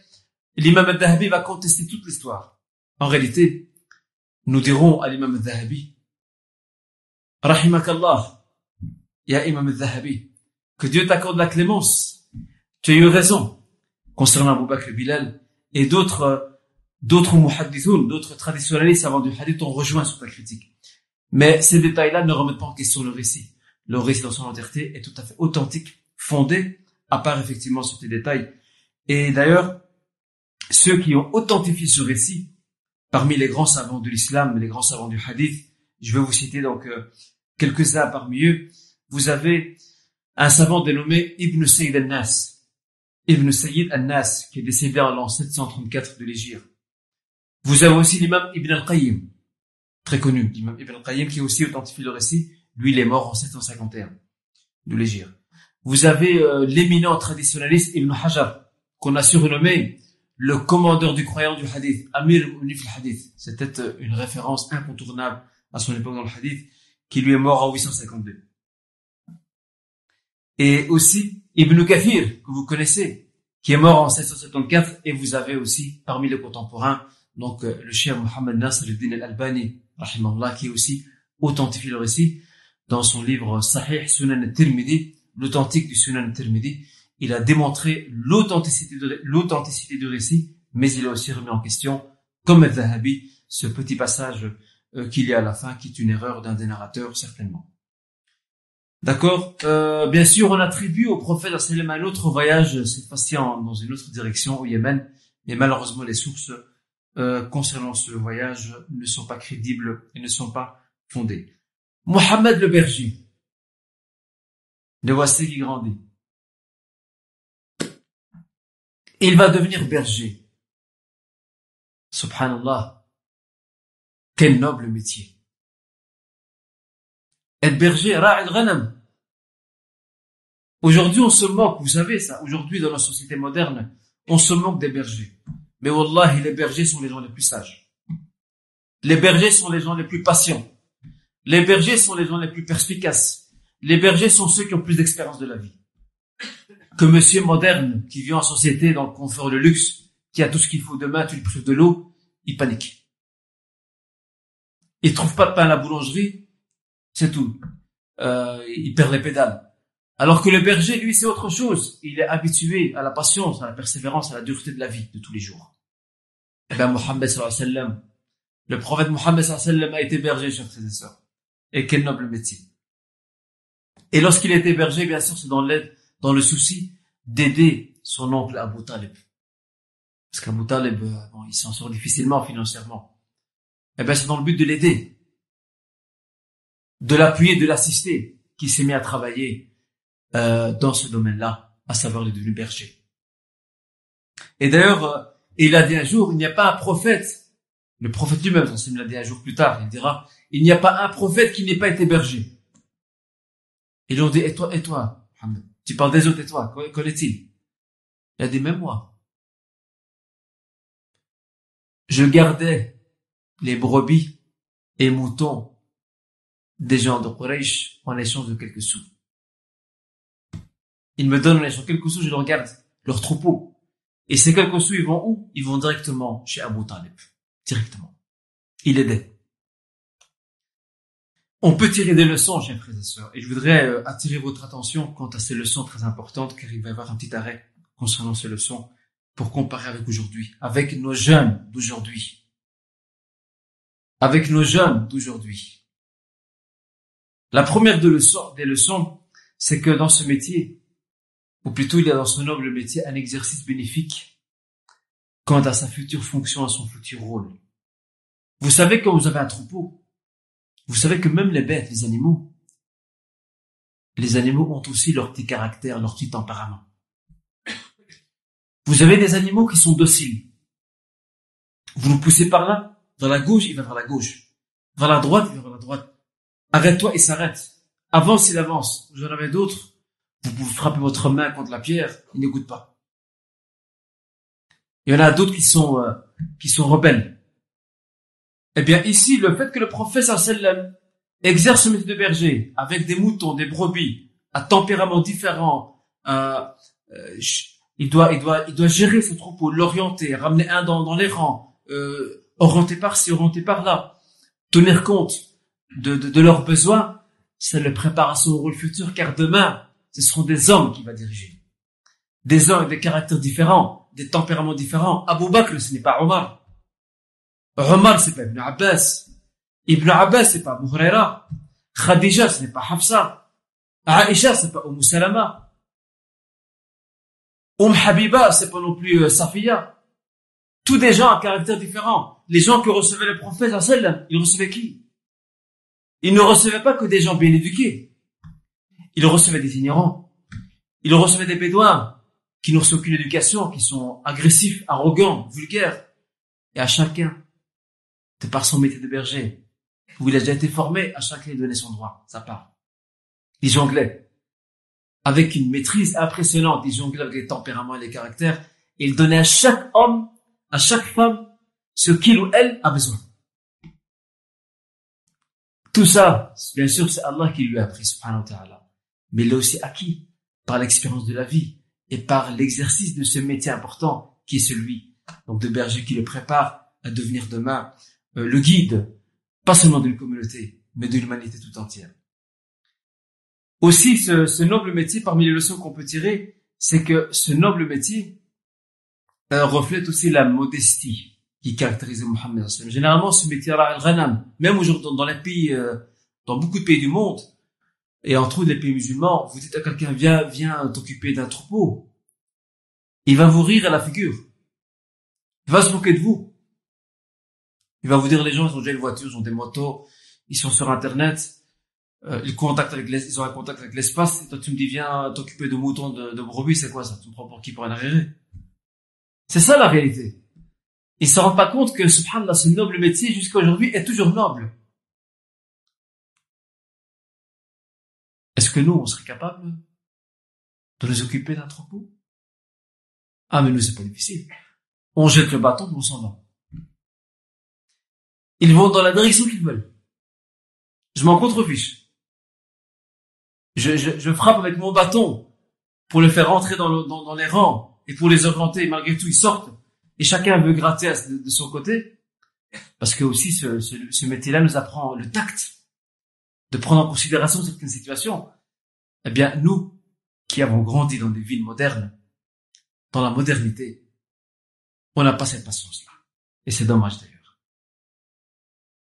l'imam al-Dhahabi va contester toute l'histoire. En réalité, nous dirons à l'imam al-Dhahabi, Rahimakallah, ya imam al-Dhahabi, que Dieu t'accorde la clémence. Tu as eu raison concernant Abu Bakr Bilal et d'autres d'autres muhaddithoun, d'autres traditionnalistes avant du hadith ont rejoint sur ta critique. Mais ces détails-là ne remettent pas en question le récit. Le récit dans son entièreté est tout à fait authentique, fondé, à part effectivement sur tes détails. Et d'ailleurs, ceux qui ont authentifié ce récit, parmi les grands savants de l'islam, les grands savants du hadith, je vais vous citer donc euh, quelques-uns parmi eux. Vous avez un savant dénommé Ibn Sayyid al-Nas. Ibn Sayyid al-Nas, qui est décédé en l'an 734 de l'Égypte. Vous avez aussi l'imam Ibn al-Qayyim, très connu, l'imam Ibn al-Qayyim, qui a aussi authentifié le récit. Lui, il est mort en 751 de l'Égypte. Vous avez euh, l'éminent traditionnaliste Ibn Hajar, qu'on a surnommé le commandeur du croyant du hadith, Amir Munif al-Hadith. C'était euh, une référence incontournable à son époque dans le hadith, qui lui est mort en 852. Et aussi Ibn Kathir, que vous connaissez, qui est mort en 774, et vous avez aussi, parmi les contemporains, donc euh, le cher Mohammed Nasr al-Din al-Albani, qui aussi authentifie le récit dans son livre Sahih Sunan al-Tirmidhi, l'authentique du Sunan al-Tirmidhi, il a démontré l'authenticité de, l'authenticité du récit, mais il a aussi remis en question, comme al-Zahabi, ce petit passage euh, qu'il y a à la fin, qui est une erreur d'un des narrateurs, certainement. D'accord euh, Bien sûr, on attribue au prophète un autre voyage, cette fois-ci dans une autre direction, au Yémen, mais malheureusement, les sources euh, concernant ce voyage ne sont pas crédibles et ne sont pas fondées. Mohamed le berger, le voici qui grandit. Il va devenir berger. Subhanallah. Quel noble métier. Être berger, ra'il ghanam. Aujourd'hui, on se moque, vous savez ça, aujourd'hui dans la société moderne, on se moque des bergers. Mais wallahi, les bergers sont les gens les plus sages. Les bergers sont les gens les plus patients. Les bergers sont les gens les plus perspicaces. Les bergers sont ceux qui ont plus d'expérience de la vie. Que monsieur moderne, qui vit en société dans le confort, le luxe, qui a tout ce qu'il faut demain, tu lui prives de l'eau, il panique. Il trouve pas de pain à la boulangerie, c'est tout. Euh, il perd les pédales. Alors que le berger, lui, c'est autre chose. Il est habitué à la patience, à la persévérance, à la dureté de la vie de tous les jours. Eh bien, Mohammed sallam, le prophète Mohammed sallam a été berger, chers frères et sœurs. Et quel noble métier. Et lorsqu'il était berger, bien sûr, c'est dans l'aide, dans le souci d'aider son oncle Abu Talib. Parce qu'Abu Talib, euh, bon, il s'en sort difficilement financièrement. Eh bien, c'est dans le but de l'aider. De l'appuyer, de l'assister, qui s'est mis à travailler euh, dans ce domaine-là, à savoir le devenu berger. Et d'ailleurs, euh, il a dit un jour, il n'y a pas un prophète, le prophète lui-même, il l'a dit un jour plus tard, il dira, il n'y a pas un prophète qui n'ait pas été berger. Et lui ont dit, et toi, et toi, tu parles des autres et toi, qu'en est-il? Il a dit, même moi. Je gardais les brebis et moutons des gens de Quraysh en échange de quelques sous. Ils me donnent les quelques sous, je leur garde leur troupeau. Et ces quelques sous, ils vont où? Ils vont directement chez Abu Talib. Directement. Il aidait. On peut tirer des leçons, chers frères et sœurs. Et je voudrais euh, attirer votre attention quant à ces leçons très importantes, car il va y avoir un petit arrêt concernant ces leçons pour comparer avec aujourd'hui, avec nos jeunes d'aujourd'hui. Avec nos jeunes d'aujourd'hui. La première des leçons, c'est que dans ce métier, ou plutôt il y a dans ce noble métier un exercice bénéfique quant à sa future fonction, à son futur rôle. Vous savez quand vous avez un troupeau, vous savez que même les bêtes, les animaux, les animaux ont aussi leur petit caractère, leur petit tempérament. Vous avez des animaux qui sont dociles. Vous le poussez par là, vers la gauche, il va vers la gauche. Vers la droite, il va vers la droite. Arrête-toi, il s'arrête. Avance, il avance. Vous en avez d'autres vous pouvez frapper votre main contre la pierre, il n'écoute pas. Il y en a d'autres qui sont euh, qui sont rebelles. Eh bien ici, le fait que le professeur sallam exerce ce métier de berger avec des moutons, des brebis, à tempérament différent, euh, Il doit, il doit, il doit gérer ce troupeau, l'orienter, ramener un dans, dans les rangs, euh, orienter par-ci, orienter par-là, tenir compte de, de, de leurs besoins. Ça le prépare à son rôle futur, car demain, ce seront des hommes qui va diriger. Des hommes avec des caractères différents, des tempéraments différents. Abu Bakr, ce n'est pas Omar. Omar, c'est pas Ibn Abbas. Ibn Abbas, c'est pas Abu. Khadija, ce n'est pas Hafsa. Aisha, c'est pas Umm Salama. Umm Habiba, c'est pas non plus euh, Safiya. Tous des gens à caractère différents. Les gens que recevait le prophète, ils recevaient qui? Ils ne recevaient pas que des gens bien éduqués. Ils recevaient des ignorants. Ils recevaient des bédouins qui n'ont aucune éducation, qui sont agressifs, arrogants, vulgaires. Et à chacun, de par son métier de berger, où il a déjà été formé, à chacun il donnait son droit, sa part. Il jonglait. Avec une maîtrise impressionnante, il jonglait avec les tempéraments et les caractères, et il donnait à chaque homme, à chaque femme, ce qu'il ou elle a besoin. Tout ça, bien sûr, c'est Allah qui lui a appris, subhanahu wa ta'ala. Mais il l'a aussi acquis par l'expérience de la vie et par l'exercice de ce métier important qui est celui donc de berger qui le prépare à devenir demain euh, le guide, pas seulement d'une communauté, mais de l'humanité tout entière. Aussi, ce, ce, noble métier, parmi les leçons qu'on peut tirer, c'est que ce noble métier euh, reflète aussi la modestie qui caractérise Mohammed. Généralement, ce métier-là, al même aujourd'hui dans les pays, euh, dans beaucoup de pays du monde, et entre autres les pays musulmans, vous dites à quelqu'un, viens, viens t'occuper d'un troupeau. Il va vous rire à la figure. Il va se moquer de vous. Il va vous dire, les gens, ils ont déjà une voiture, ils ont des motos, ils sont sur Internet, euh, ils ont un contact avec l'espace, et toi tu me dis, viens t'occuper de moutons, de, de brebis, c'est quoi ça? Tu me prends pour qui pour un arriéré? C'est ça la réalité. Ils se rendent pas compte que, subhanallah, ce noble métier, jusqu'à aujourd'hui, est toujours noble. Est-ce que nous, on serait capable de nous occuper d'un troupeau? Ah, mais nous, c'est pas difficile. On jette le bâton, on s'en va. Ils vont dans la direction qu'ils veulent. Je m'en contrefiche. Je, je, je, frappe avec mon bâton pour le faire rentrer dans, le, dans, dans, les rangs et pour les orienter. Malgré tout, ils sortent. Et chacun veut gratter de, de son côté. Parce que aussi, ce, ce, ce métier-là nous apprend le tact de prendre en considération certaines situations. Eh bien, nous, qui avons grandi dans des villes modernes, dans la modernité, on n'a pas cette patience-là. Et c'est dommage d'ailleurs.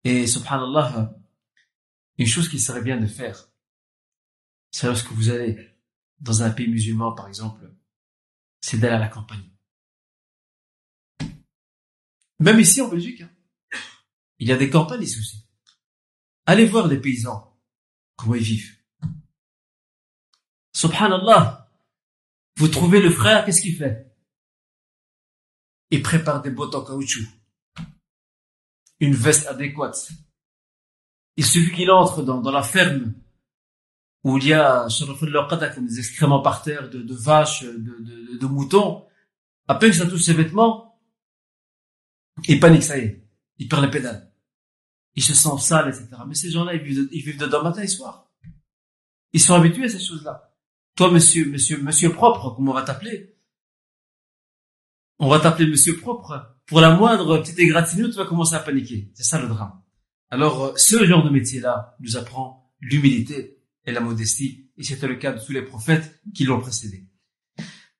Et subhanallah, une chose qu'il serait bien de faire, c'est lorsque vous allez dans un pays musulman, par exemple, c'est d'aller à la campagne. Même ici en Belgique, hein, il y a des campagnes ici aussi. Allez voir les paysans, comment ils vivent. Subhanallah, vous trouvez le frère, qu'est-ce qu'il fait? Il prépare des bottes en caoutchouc une veste adéquate. Il suffit qu'il entre dans, la ferme où il y a des excréments par terre de, vaches, de, moutons. À peine que ça touche ses vêtements, il panique, ça y est. Il perd les pédales. Il se sent sale, etc. Mais ces gens-là, ils vivent, ils vivent dedans matin et soir. Ils sont habitués à ces choses-là. Toi, monsieur, monsieur, monsieur propre, comment on va t'appeler On va t'appeler monsieur propre pour la moindre petite égratignure, tu vas commencer à paniquer. C'est ça le drame. Alors, euh, ce genre de métier-là nous apprend l'humilité et la modestie, et c'était le cas de tous les prophètes qui l'ont précédé.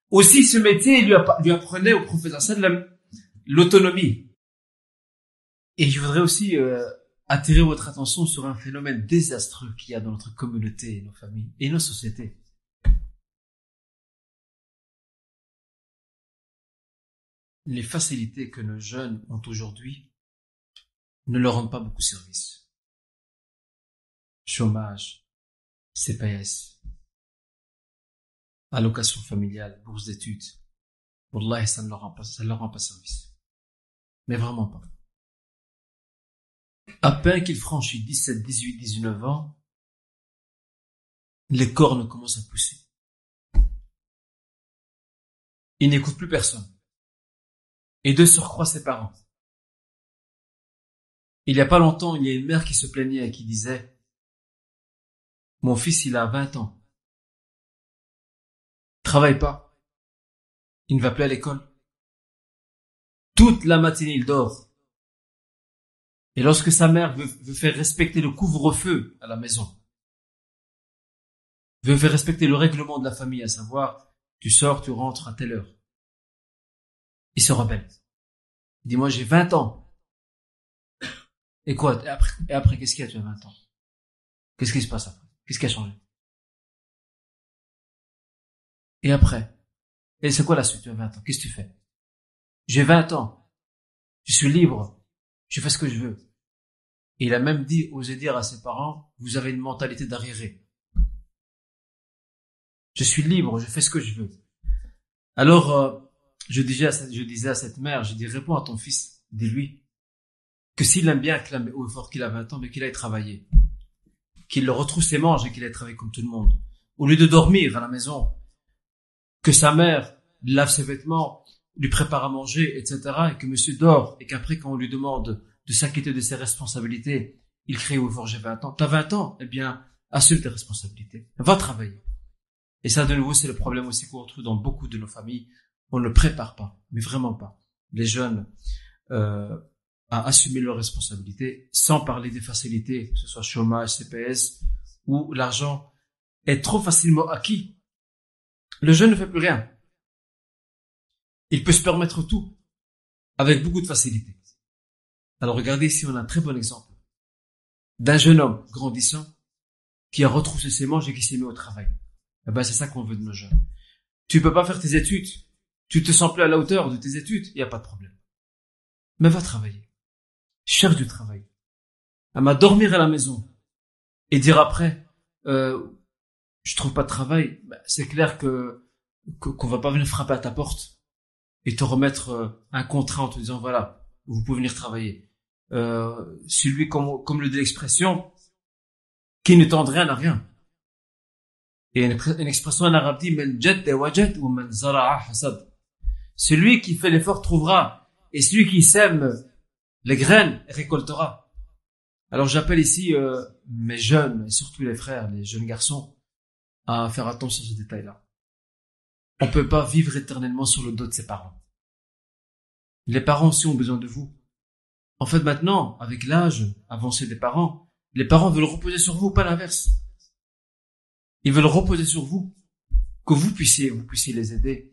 Aussi, ce métier lui, apprenait au prophète l'autonomie. Et je voudrais aussi euh, attirer votre attention sur un phénomène désastreux qu'il y a dans notre communauté, nos familles et nos sociétés. Les facilités que nos jeunes ont aujourd'hui ne leur rendent pas beaucoup service. Chômage, CPS, allocation familiale, bourse d'études. Wallah, ça ne leur rend pas, ça ne leur rend pas service. Mais vraiment pas. À peine qu'ils franchissent 17, 18, 19 ans, les cornes commencent à pousser. Ils n'écoutent plus personne et de surcroît ses parents. Il y a pas longtemps, il y a une mère qui se plaignait et qui disait, mon fils, il a 20 ans. Travaille pas. Il ne va plus à l'école. Toute la matinée, il dort. Et lorsque sa mère veut, veut faire respecter le couvre-feu à la maison, veut faire respecter le règlement de la famille, à savoir, tu sors, tu rentres à telle heure. Il se rebelle. Il dit, moi, j'ai 20 ans. Et quoi? Et après, et après qu'est-ce qu'il y a, tu as 20 ans? Qu'est-ce qui se passe après? Qu'est-ce qui a changé? Et après? Et c'est quoi la suite? Tu as 20 ans. Qu'est-ce que tu fais? J'ai 20 ans. Je suis libre. Je fais ce que je veux. Et il a même dit, osé dire à ses parents, vous avez une mentalité d'arriéré. Je suis libre, je fais ce que je veux. Alors, euh, je, disais à cette, je disais à cette mère, je dis, réponds à ton fils, dis-lui, que s'il aime bien haut et fort qu'il a 20 ans, mais qu'il aille travailler. Qu'il retrouve ses manches et qu'il aille travailler comme tout le monde. Au lieu de dormir à la maison, que sa mère lave ses vêtements, lui prépare à manger, etc., et que monsieur dort, et qu'après, quand on lui demande de s'inquiéter de ses responsabilités, il crie au fort, j'ai 20 ans. T'as 20 ans? Eh bien, assume tes responsabilités. Va travailler. Et ça, de nouveau, c'est le problème aussi qu'on retrouve dans beaucoup de nos familles. On ne prépare pas, mais vraiment pas, les jeunes euh, à assumer leurs responsabilités, sans parler des facilités, que ce soit chômage, CPS, où l'argent est trop facilement acquis. Le jeune ne fait plus rien. Il peut se permettre tout, avec beaucoup de facilité. Alors regardez ici, on a un très bon exemple d'un jeune homme grandissant qui a retroussé ses manches et qui s'est mis au travail. Eh ben, c'est ça qu'on veut de nos jeunes. Tu peux pas faire tes études. Tu te sens plus à la hauteur de tes études. Il n'y a pas de problème. Mais va travailler. Cherche du travail. À m'a dormir à la maison. Et dire après, euh, je trouve pas de travail. Ben, c'est clair que, qu'on va pas venir frapper à ta porte et te remettre euh, un contrat en te disant voilà, vous pouvez venir travailler. Euh, celui comme, comme le dit l'expression, qui ne tente rien à rien. Et une, expression en arabe dit Celui qui fait l'effort trouvera, et celui qui sème les graines récoltera. Alors j'appelle ici euh, mes jeunes, et surtout les frères, les jeunes garçons, à faire attention à ce détail-là. On peut pas vivre éternellement sur le dos de ses parents. Les parents aussi ont besoin de vous. En fait, maintenant, avec l'âge avancé des parents, les parents veulent reposer sur vous, pas l'inverse. Ils veulent reposer sur vous, que vous puissiez, vous puissiez les aider,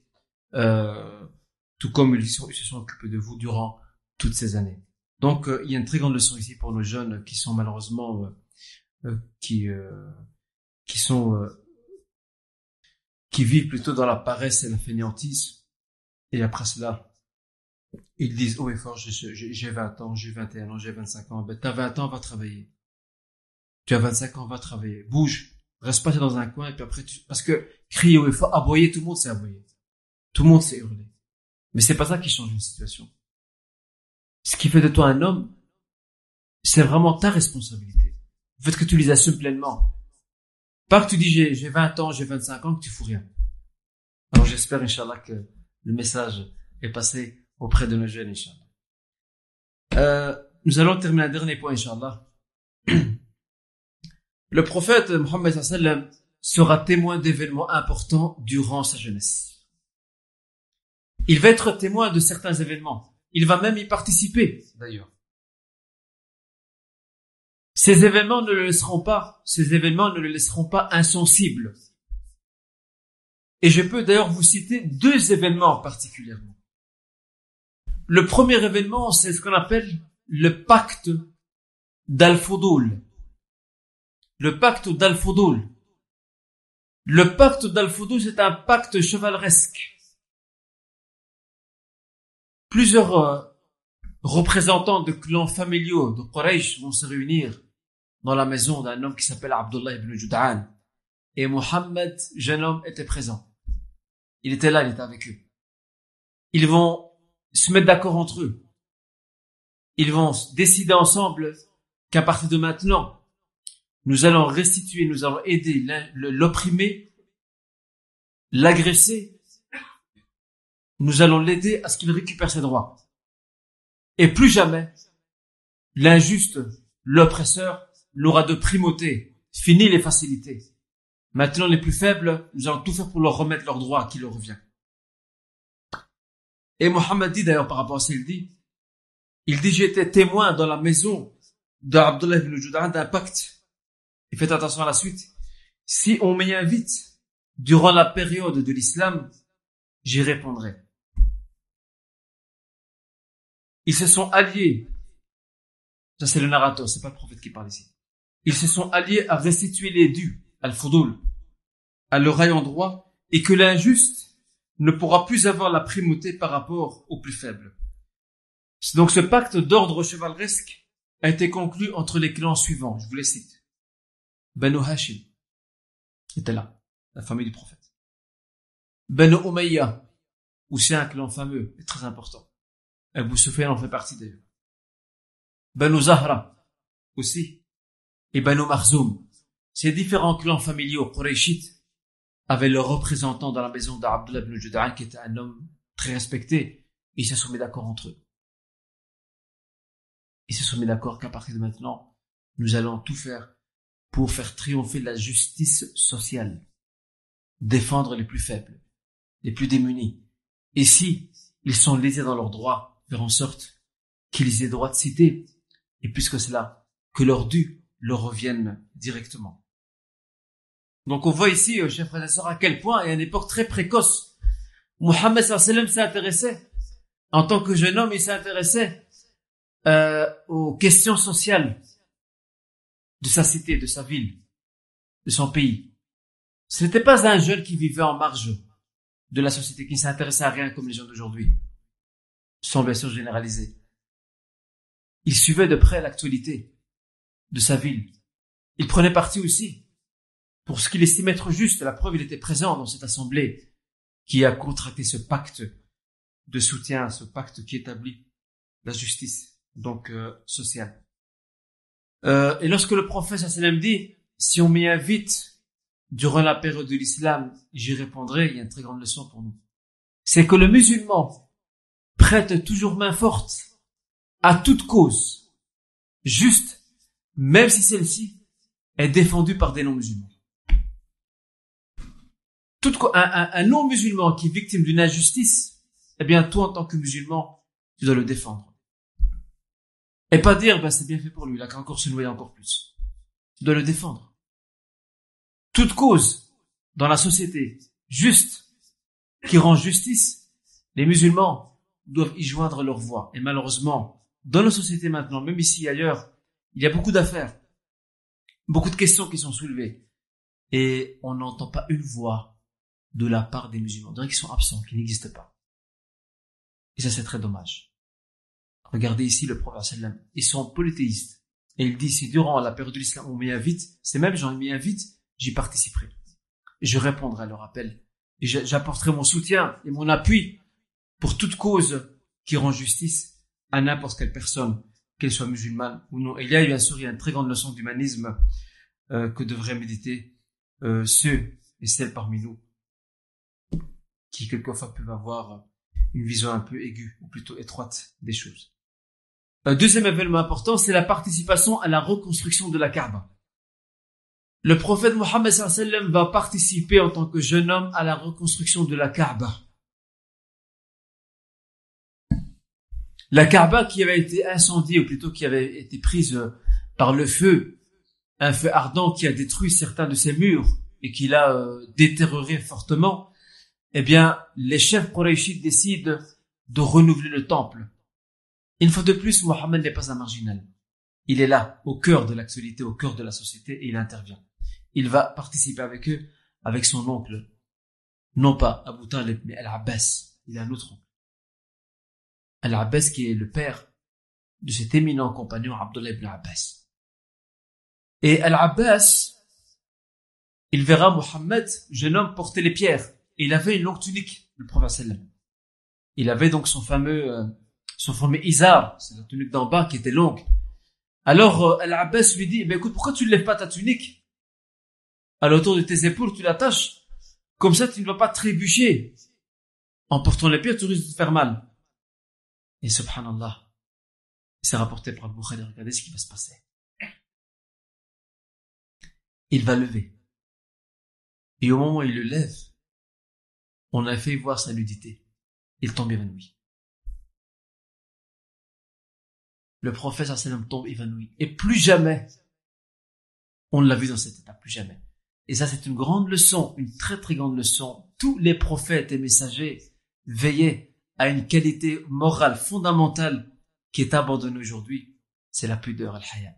tout comme ils, se sont occupés de vous durant toutes ces années. Donc, euh, il y a une très grande leçon ici pour nos jeunes qui sont malheureusement, euh, euh qui, euh, qui sont, qui vivent plutôt dans la paresse et la fainéantise. Et après cela, ils disent oh et fort, j'ai 20 ans, j'ai 21 ans, j'ai 25 ans. Ben, t'as 20 ans, va travailler. Tu as 25 ans, va travailler. Bouge. Reste pas dans un coin et puis après tu... Parce que crier ou fort, aboyer, tout le monde sait aboyer. Tout le monde sait hurler. Mais c'est pas ça qui change une situation. Ce qui fait de toi un homme, c'est vraiment ta responsabilité. Le que tu les assumes pleinement. Pas que tu dis j'ai 20 ans, j'ai 25 ans, que tu fous rien. Alors j'espère, Inch'Allah, que le message est passé auprès de nos jeunes, Inch'Allah. Euh, nous allons terminer un dernier point, Inch'Allah. Le prophète Mohammed sera témoin d'événements importants durant sa jeunesse. Il va être témoin de certains événements. Il va même y participer, d'ailleurs. Ces événements ne le laisseront pas, ces événements ne le laisseront pas insensible. Et je peux d'ailleurs vous citer deux événements particulièrement. Le premier événement, c'est ce qu'on appelle le pacte d'Al-Fudul le pacte dal Le pacte dal c'est un pacte chevaleresque. Plusieurs euh, représentants de clans familiaux de Quraysh vont se réunir dans la maison d'un homme qui s'appelle Abdullah ibn Jud'an. Et Mohammed, jeune homme, était présent. Il était là, il était avec eux. Ils vont se mettre d'accord entre eux. Ils vont décider ensemble qu'à partir de maintenant, nous allons restituer, nous allons aider l'opprimé, l'agresser. Nous allons l'aider à ce qu'il récupère ses droits. Et plus jamais, l'injuste, l'oppresseur, n'aura de primauté. Fini les facilités. Maintenant, les plus faibles, nous allons tout faire pour leur remettre leurs droits qui leur revient. Et Mohammed dit d'ailleurs par rapport à ce qu'il dit, il dit j'étais témoin dans la maison d'Abdullah ibn Judan d'un pacte. Et faites attention à la suite. Si on m'y invite durant la période de l'islam, j'y répondrai. Ils se sont alliés. Ça c'est le narrateur, c'est pas le prophète qui parle ici. Ils se sont alliés à restituer les dus, al-fudul, à leur ayant droit, et que l'injuste ne pourra plus avoir la primauté par rapport au plus faible. Donc ce pacte d'ordre chevaleresque a été conclu entre les clans suivants, je vous les cite. Banu Hashim était là, la famille du prophète. Banu Umayya, aussi un clan fameux et très important. Abu Sufyan en fait partie d'ailleurs. Banu Zahra, aussi. Et Banu Marzoum. Ces différents clans familiaux Qurayshites avaient leur représentant dans la maison d'Abdullah ibn Juda'an qui était un homme très respecté. Ils se sont mis d'accord entre eux. Ils se sont mis d'accord qu'à partir de maintenant, nous allons tout faire pour faire triompher la justice sociale, défendre les plus faibles, les plus démunis. Et si ils sont lésés dans leurs droits, faire en sorte qu'ils aient droit de citer, et puisque cela, que leur dû leur revienne directement. Donc on voit ici, chers frères et à quel point, et à une époque très précoce, Mohammed s'est intéressé, en tant que jeune homme, il s'est intéressé euh, aux questions sociales de sa cité, de sa ville, de son pays. Ce n'était pas un jeune qui vivait en marge de la société, qui ne s'intéressait à rien comme les gens d'aujourd'hui, sans bien sûr généraliser. Il suivait de près l'actualité de sa ville. Il prenait parti aussi pour ce qu'il estimait être juste. La preuve, il était présent dans cette assemblée qui a contracté ce pacte de soutien, ce pacte qui établit la justice donc euh, sociale. Euh, et lorsque le prophète sallam dit, si on m'y invite durant la période de l'islam, j'y répondrai, il y a une très grande leçon pour nous. C'est que le musulman prête toujours main forte à toute cause, juste, même si celle-ci est défendue par des non-musulmans. Tout, un, un non-musulman qui est victime d'une injustice, eh bien, toi, en tant que musulman, tu dois le défendre. Et pas dire, ben, c'est bien fait pour lui, il a qu'à encore se noyer encore plus. Tu dois le défendre. Toute cause dans la société juste qui rend justice, les musulmans doivent y joindre leur voix. Et malheureusement, dans nos sociétés maintenant, même ici ailleurs, il y a beaucoup d'affaires, beaucoup de questions qui sont soulevées. Et on n'entend pas une voix de la part des musulmans. On qui sont absents, qui n'existent pas. Et ça, c'est très dommage. Regardez ici le prophète. Ils sont polythéistes. Et il dit, si durant la période de l'islam on m'y invite, c'est même j'en m'y invite, j'y participerai. Je répondrai à leur appel. Et j'apporterai mon soutien et mon appui pour toute cause qui rend justice à n'importe quelle personne, qu'elle soit musulmane ou non. Et il y a bien sûr il y une très grande leçon d'humanisme euh, que devraient méditer euh, ceux et celles parmi nous qui quelquefois peuvent avoir une vision un peu aiguë ou plutôt étroite des choses. Un deuxième événement important, c'est la participation à la reconstruction de la Kaaba. Le prophète Mohammed va participer en tant que jeune homme à la reconstruction de la Kaaba. La Kaaba qui avait été incendiée, ou plutôt qui avait été prise euh, par le feu, un feu ardent qui a détruit certains de ses murs et qui l'a euh, fortement, eh bien, les chefs Qurayshites décident de renouveler le temple une fois de plus, Mohammed n'est pas un marginal. Il est là, au cœur de l'actualité, au cœur de la société, et il intervient. Il va participer avec eux, avec son oncle. Non pas Abu Talib, mais Al-Abbas. Il a un autre oncle. Al-Abbas qui est le père de cet éminent compagnon Abdullah ibn Abbas. Et Al-Abbas, il verra Mohammed, jeune homme, porter les pierres. Il avait une longue tunique, le prophète Il avait donc son fameux euh, son formé Izar, c'est la tunique d'en bas qui était longue. Alors euh, Al-Abbas lui dit, ben écoute, pourquoi tu ne lèves pas ta tunique À l'autour de tes épaules, tu l'attaches? Comme ça, tu ne vas pas trébucher. En portant les pieds, tu risques de te faire mal. Et subhanallah, c'est rapporté par Bukhari, regardez ce qui va se passer. Il va lever. Et au moment où il le lève, on a fait voir sa nudité. Il tombe évanoui. Le prophète sallam tombe évanoui. Et plus jamais, on ne l'a vu dans cet état, plus jamais. Et ça, c'est une grande leçon, une très très grande leçon. Tous les prophètes et messagers veillaient à une qualité morale fondamentale qui est abandonnée aujourd'hui. C'est la pudeur, al-haya.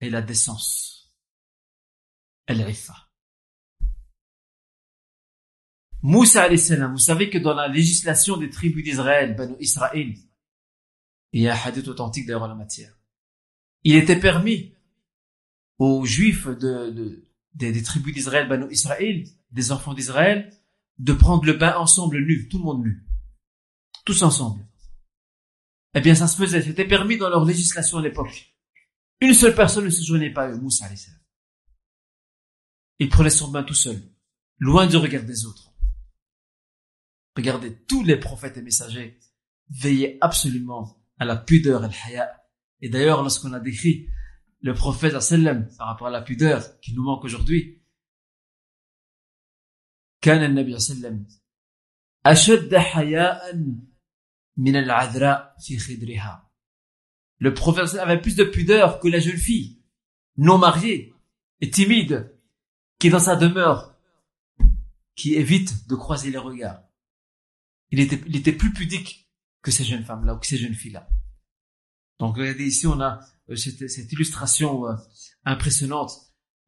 Et la décence. Al-ifa. Moussa vous savez que dans la législation des tribus d'Israël, Banu Israël, il y a un hadith authentique d'ailleurs en la matière. Il était permis aux juifs de, des, tribus d'Israël, Banu Israël, des enfants d'Israël, de prendre le bain ensemble nu, tout le monde nu. Tous ensemble. Eh bien, ça se faisait, c'était permis dans leur législation à l'époque. Une seule personne ne se joignait pas à eux, Moussa. Il prenait son bain tout seul, loin du regard des autres. Regardez, tous les prophètes et messagers veillaient absolument à la pudeur et. Et d'ailleurs, lorsqu'on a décrit le prophète sallam par rapport à la pudeur qui nous manque aujourd'hui, كان النبي صلى الله عليه وسلم أشد حياء من العذراء في خدرها. Le prophète avait plus de pudeur que la jeune fille non mariée et timide qui est dans sa demeure, qui évite de croiser les regards il était, il était plus pudique que ces jeunes femmes-là ou que ces jeunes filles-là. Donc regardez ici, on a euh, cette, cette illustration euh, impressionnante.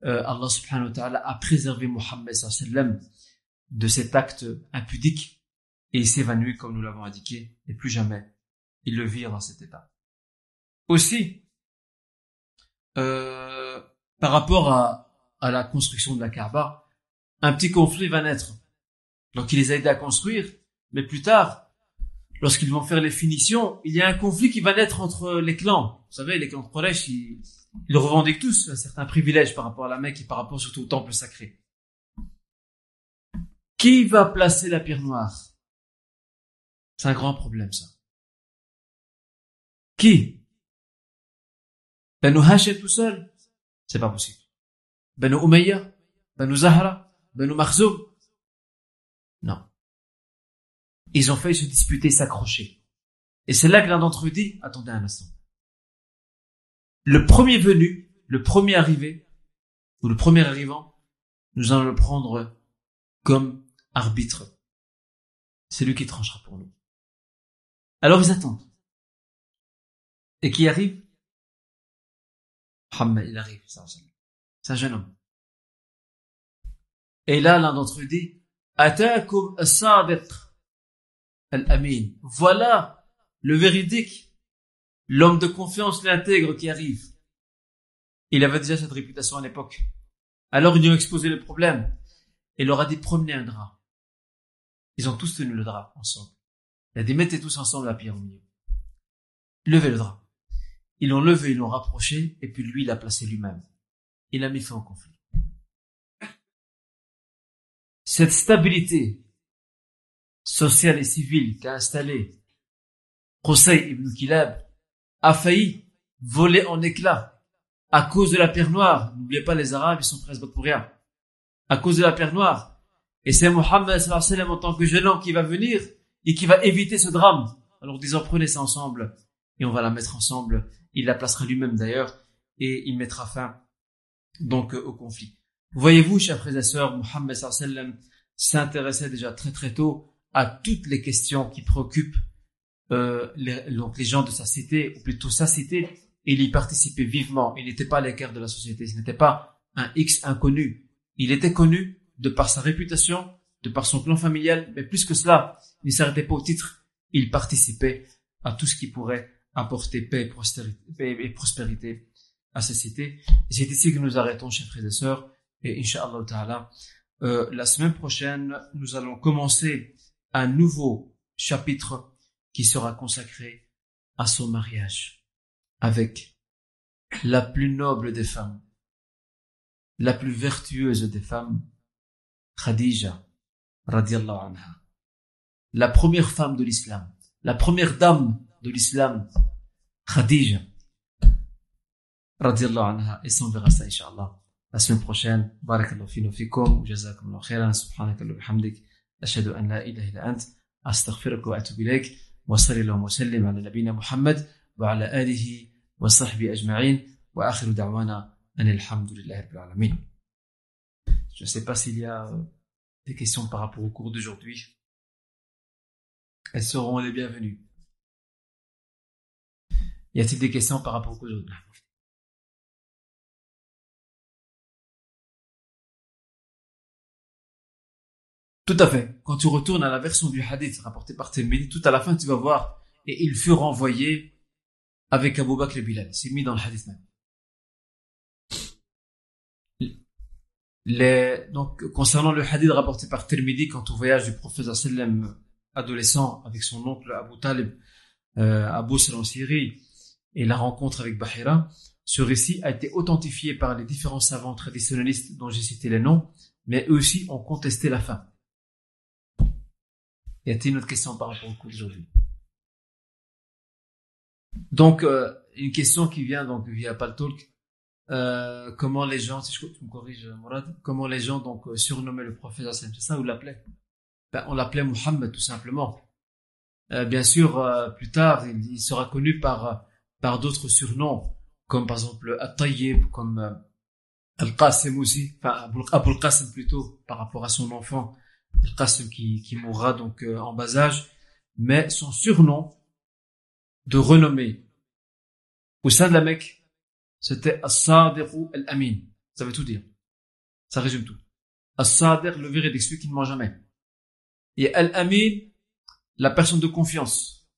Euh, Allah subhanahu wa ta'ala a préservé Mohammed sallam de cet acte impudique et il s'évanouit comme nous l'avons indiqué et plus jamais il le vire dans cet état. Aussi, euh, par rapport à, à la construction de la Kaaba, un petit conflit va naître. Donc il les a aidés à construire mais plus tard, lorsqu'ils vont faire les finitions, il y a un conflit qui va naître entre les clans. Vous savez, les clans de Quraysh, ils, revendiquent tous certains privilèges par rapport à la Mecque et par rapport surtout au temple sacré. Qui va placer la pierre noire? C'est un grand problème, ça. Qui? Banu Hashim tout seul? C'est pas possible. Banu Umayya? Banu Zahra? Banu Makhzoum? Non ils ont failli se disputer, s'accrocher. Et c'est là que l'un d'entre eux dit, attendez un instant. Le premier venu, le premier arrivé, ou le premier arrivant, nous allons le prendre comme arbitre. C'est lui qui tranchera pour nous. Alors ils attendent. Et qui arrive? Muhammad, il arrive, c'est un jeune homme. Et là, l'un d'entre eux dit, Atakum as-sadiq Al-Amin. Voilà le véridique, l'homme de confiance, l'intègre qui arrive. Il avait déjà cette réputation à l'époque. Alors ils lui ont exposé le problème et leur a dit promenez un drap. Ils ont tous tenu le drap ensemble. Il a dit mettez tous ensemble la pierre au milieu. Levez le drap. Ils l'ont levé, ils l'ont rapproché et puis lui il l'a placé lui-même. Il a mis fin au conflit. Cette stabilité social et civil qu'a installé Qusay ibn Kilab a failli voler en éclats à cause de la pierre noire. N'oubliez pas, les Arabes, ils sont presque pour rien. À cause de la pierre noire. Et c'est Mohammed en tant que jeune homme qui va venir et qui va éviter ce drame. Alors disons, prenez ça ensemble et on va la mettre ensemble. Il la placera lui-même d'ailleurs et il mettra fin donc au conflit. Voyez-vous, chers frères et sœurs, Mohammed s'intéressait déjà très très tôt à toutes les questions qui préoccupent euh, les, donc les gens de sa cité, ou plutôt sa cité, il y participait vivement. Il n'était pas à l'écart de la société, ce n'était pas un X inconnu. Il était connu de par sa réputation, de par son clan familial, mais plus que cela, il ne s'arrêtait pas au titre, il participait à tout ce qui pourrait apporter paix et prospérité, à sa cité. C'est ici que nous arrêtons, chers frères et sœurs, et Inch'Allah Ta'ala, euh, la semaine prochaine, nous allons commencer un nouveau chapitre qui sera consacré à son mariage avec la plus noble des femmes, la plus vertueuse des femmes, Khadija, radiallahu anha. La première femme de l'islam, la première dame de l'islam, Khadija, radiallahu anha. Et on verra ça, inshallah. La semaine prochaine, barakallahu fina fikum, jazakum khairan, subhanakallahu bihamdik. أشهد أن لا إله إلا أنت أستغفرك وأتوب إليك وصلى الله وسلم على نبينا محمد وعلى آله وصحبه أجمعين وآخر دعوانا أن الحمد لله رب العالمين Je ne sais pas s'il y a des questions par rapport au cours d'aujourd'hui. Elles seront les bienvenues. Y a-t-il des questions par rapport au cours d'aujourd'hui? Tout à fait. Quand tu retournes à la version du hadith rapportée par Tirmidhi, tout à la fin, tu vas voir, et il fut renvoyé avec Abu Bakr et Bilal. C'est mis dans le hadith même. Les, donc, concernant le hadith rapporté par Tirmidhi, quand on voyage du prophète sallam adolescent avec son oncle Abu Talib, euh, Abu en Syrie, et la rencontre avec Bahira, ce récit a été authentifié par les différents savants traditionnalistes dont j'ai cité les noms, mais eux aussi ont contesté la fin. Y a-t-il une autre question par rapport au cours d'aujourd'hui? Donc, euh, une question qui vient donc via Paltalk. Euh, comment les gens, si je me corriges, Mourad, comment les gens donc euh, surnommaient le prophète c'est ça ou l'appelaient? Ben, On l'appelait Muhammad tout simplement. Euh, bien sûr, euh, plus tard, il, sera connu par par d'autres surnoms, comme par exemple At-Tayyib, comme Al-Qasim aussi, enfin Abul Qasim plutôt, par rapport à son enfant Al-Qasim qui, qui mourra donc euh, en bas âge, mais son surnom de renommée au sein de la Mecque, c'était As-Sadiq Al-Amin. Ça veut tout dire. Ça résume tout. As-Sadiq, le véridique, celui qui ne ment jamais. Et Al-Amin, la personne de confiance.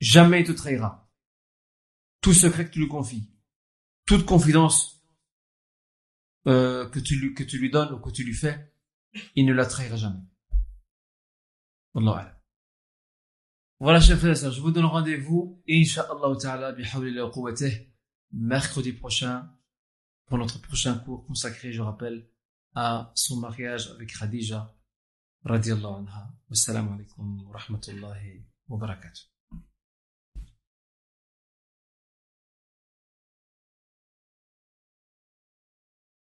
Jamais il te trahira. Tout secret que tu lui confies. Toute confidence euh, que, tu lui, que tu lui donnes ou que tu lui fais, il ne la trahira jamais. Wallah Voilà, chers frères je vous donne rendez-vous, Inch'Allah ta'ala, mercredi prochain, pour notre prochain cours consacré, je rappelle, à son mariage avec Khadija, radiallahu anha. Wassalamu alaikum wa rahmatullahi wa barakatuh.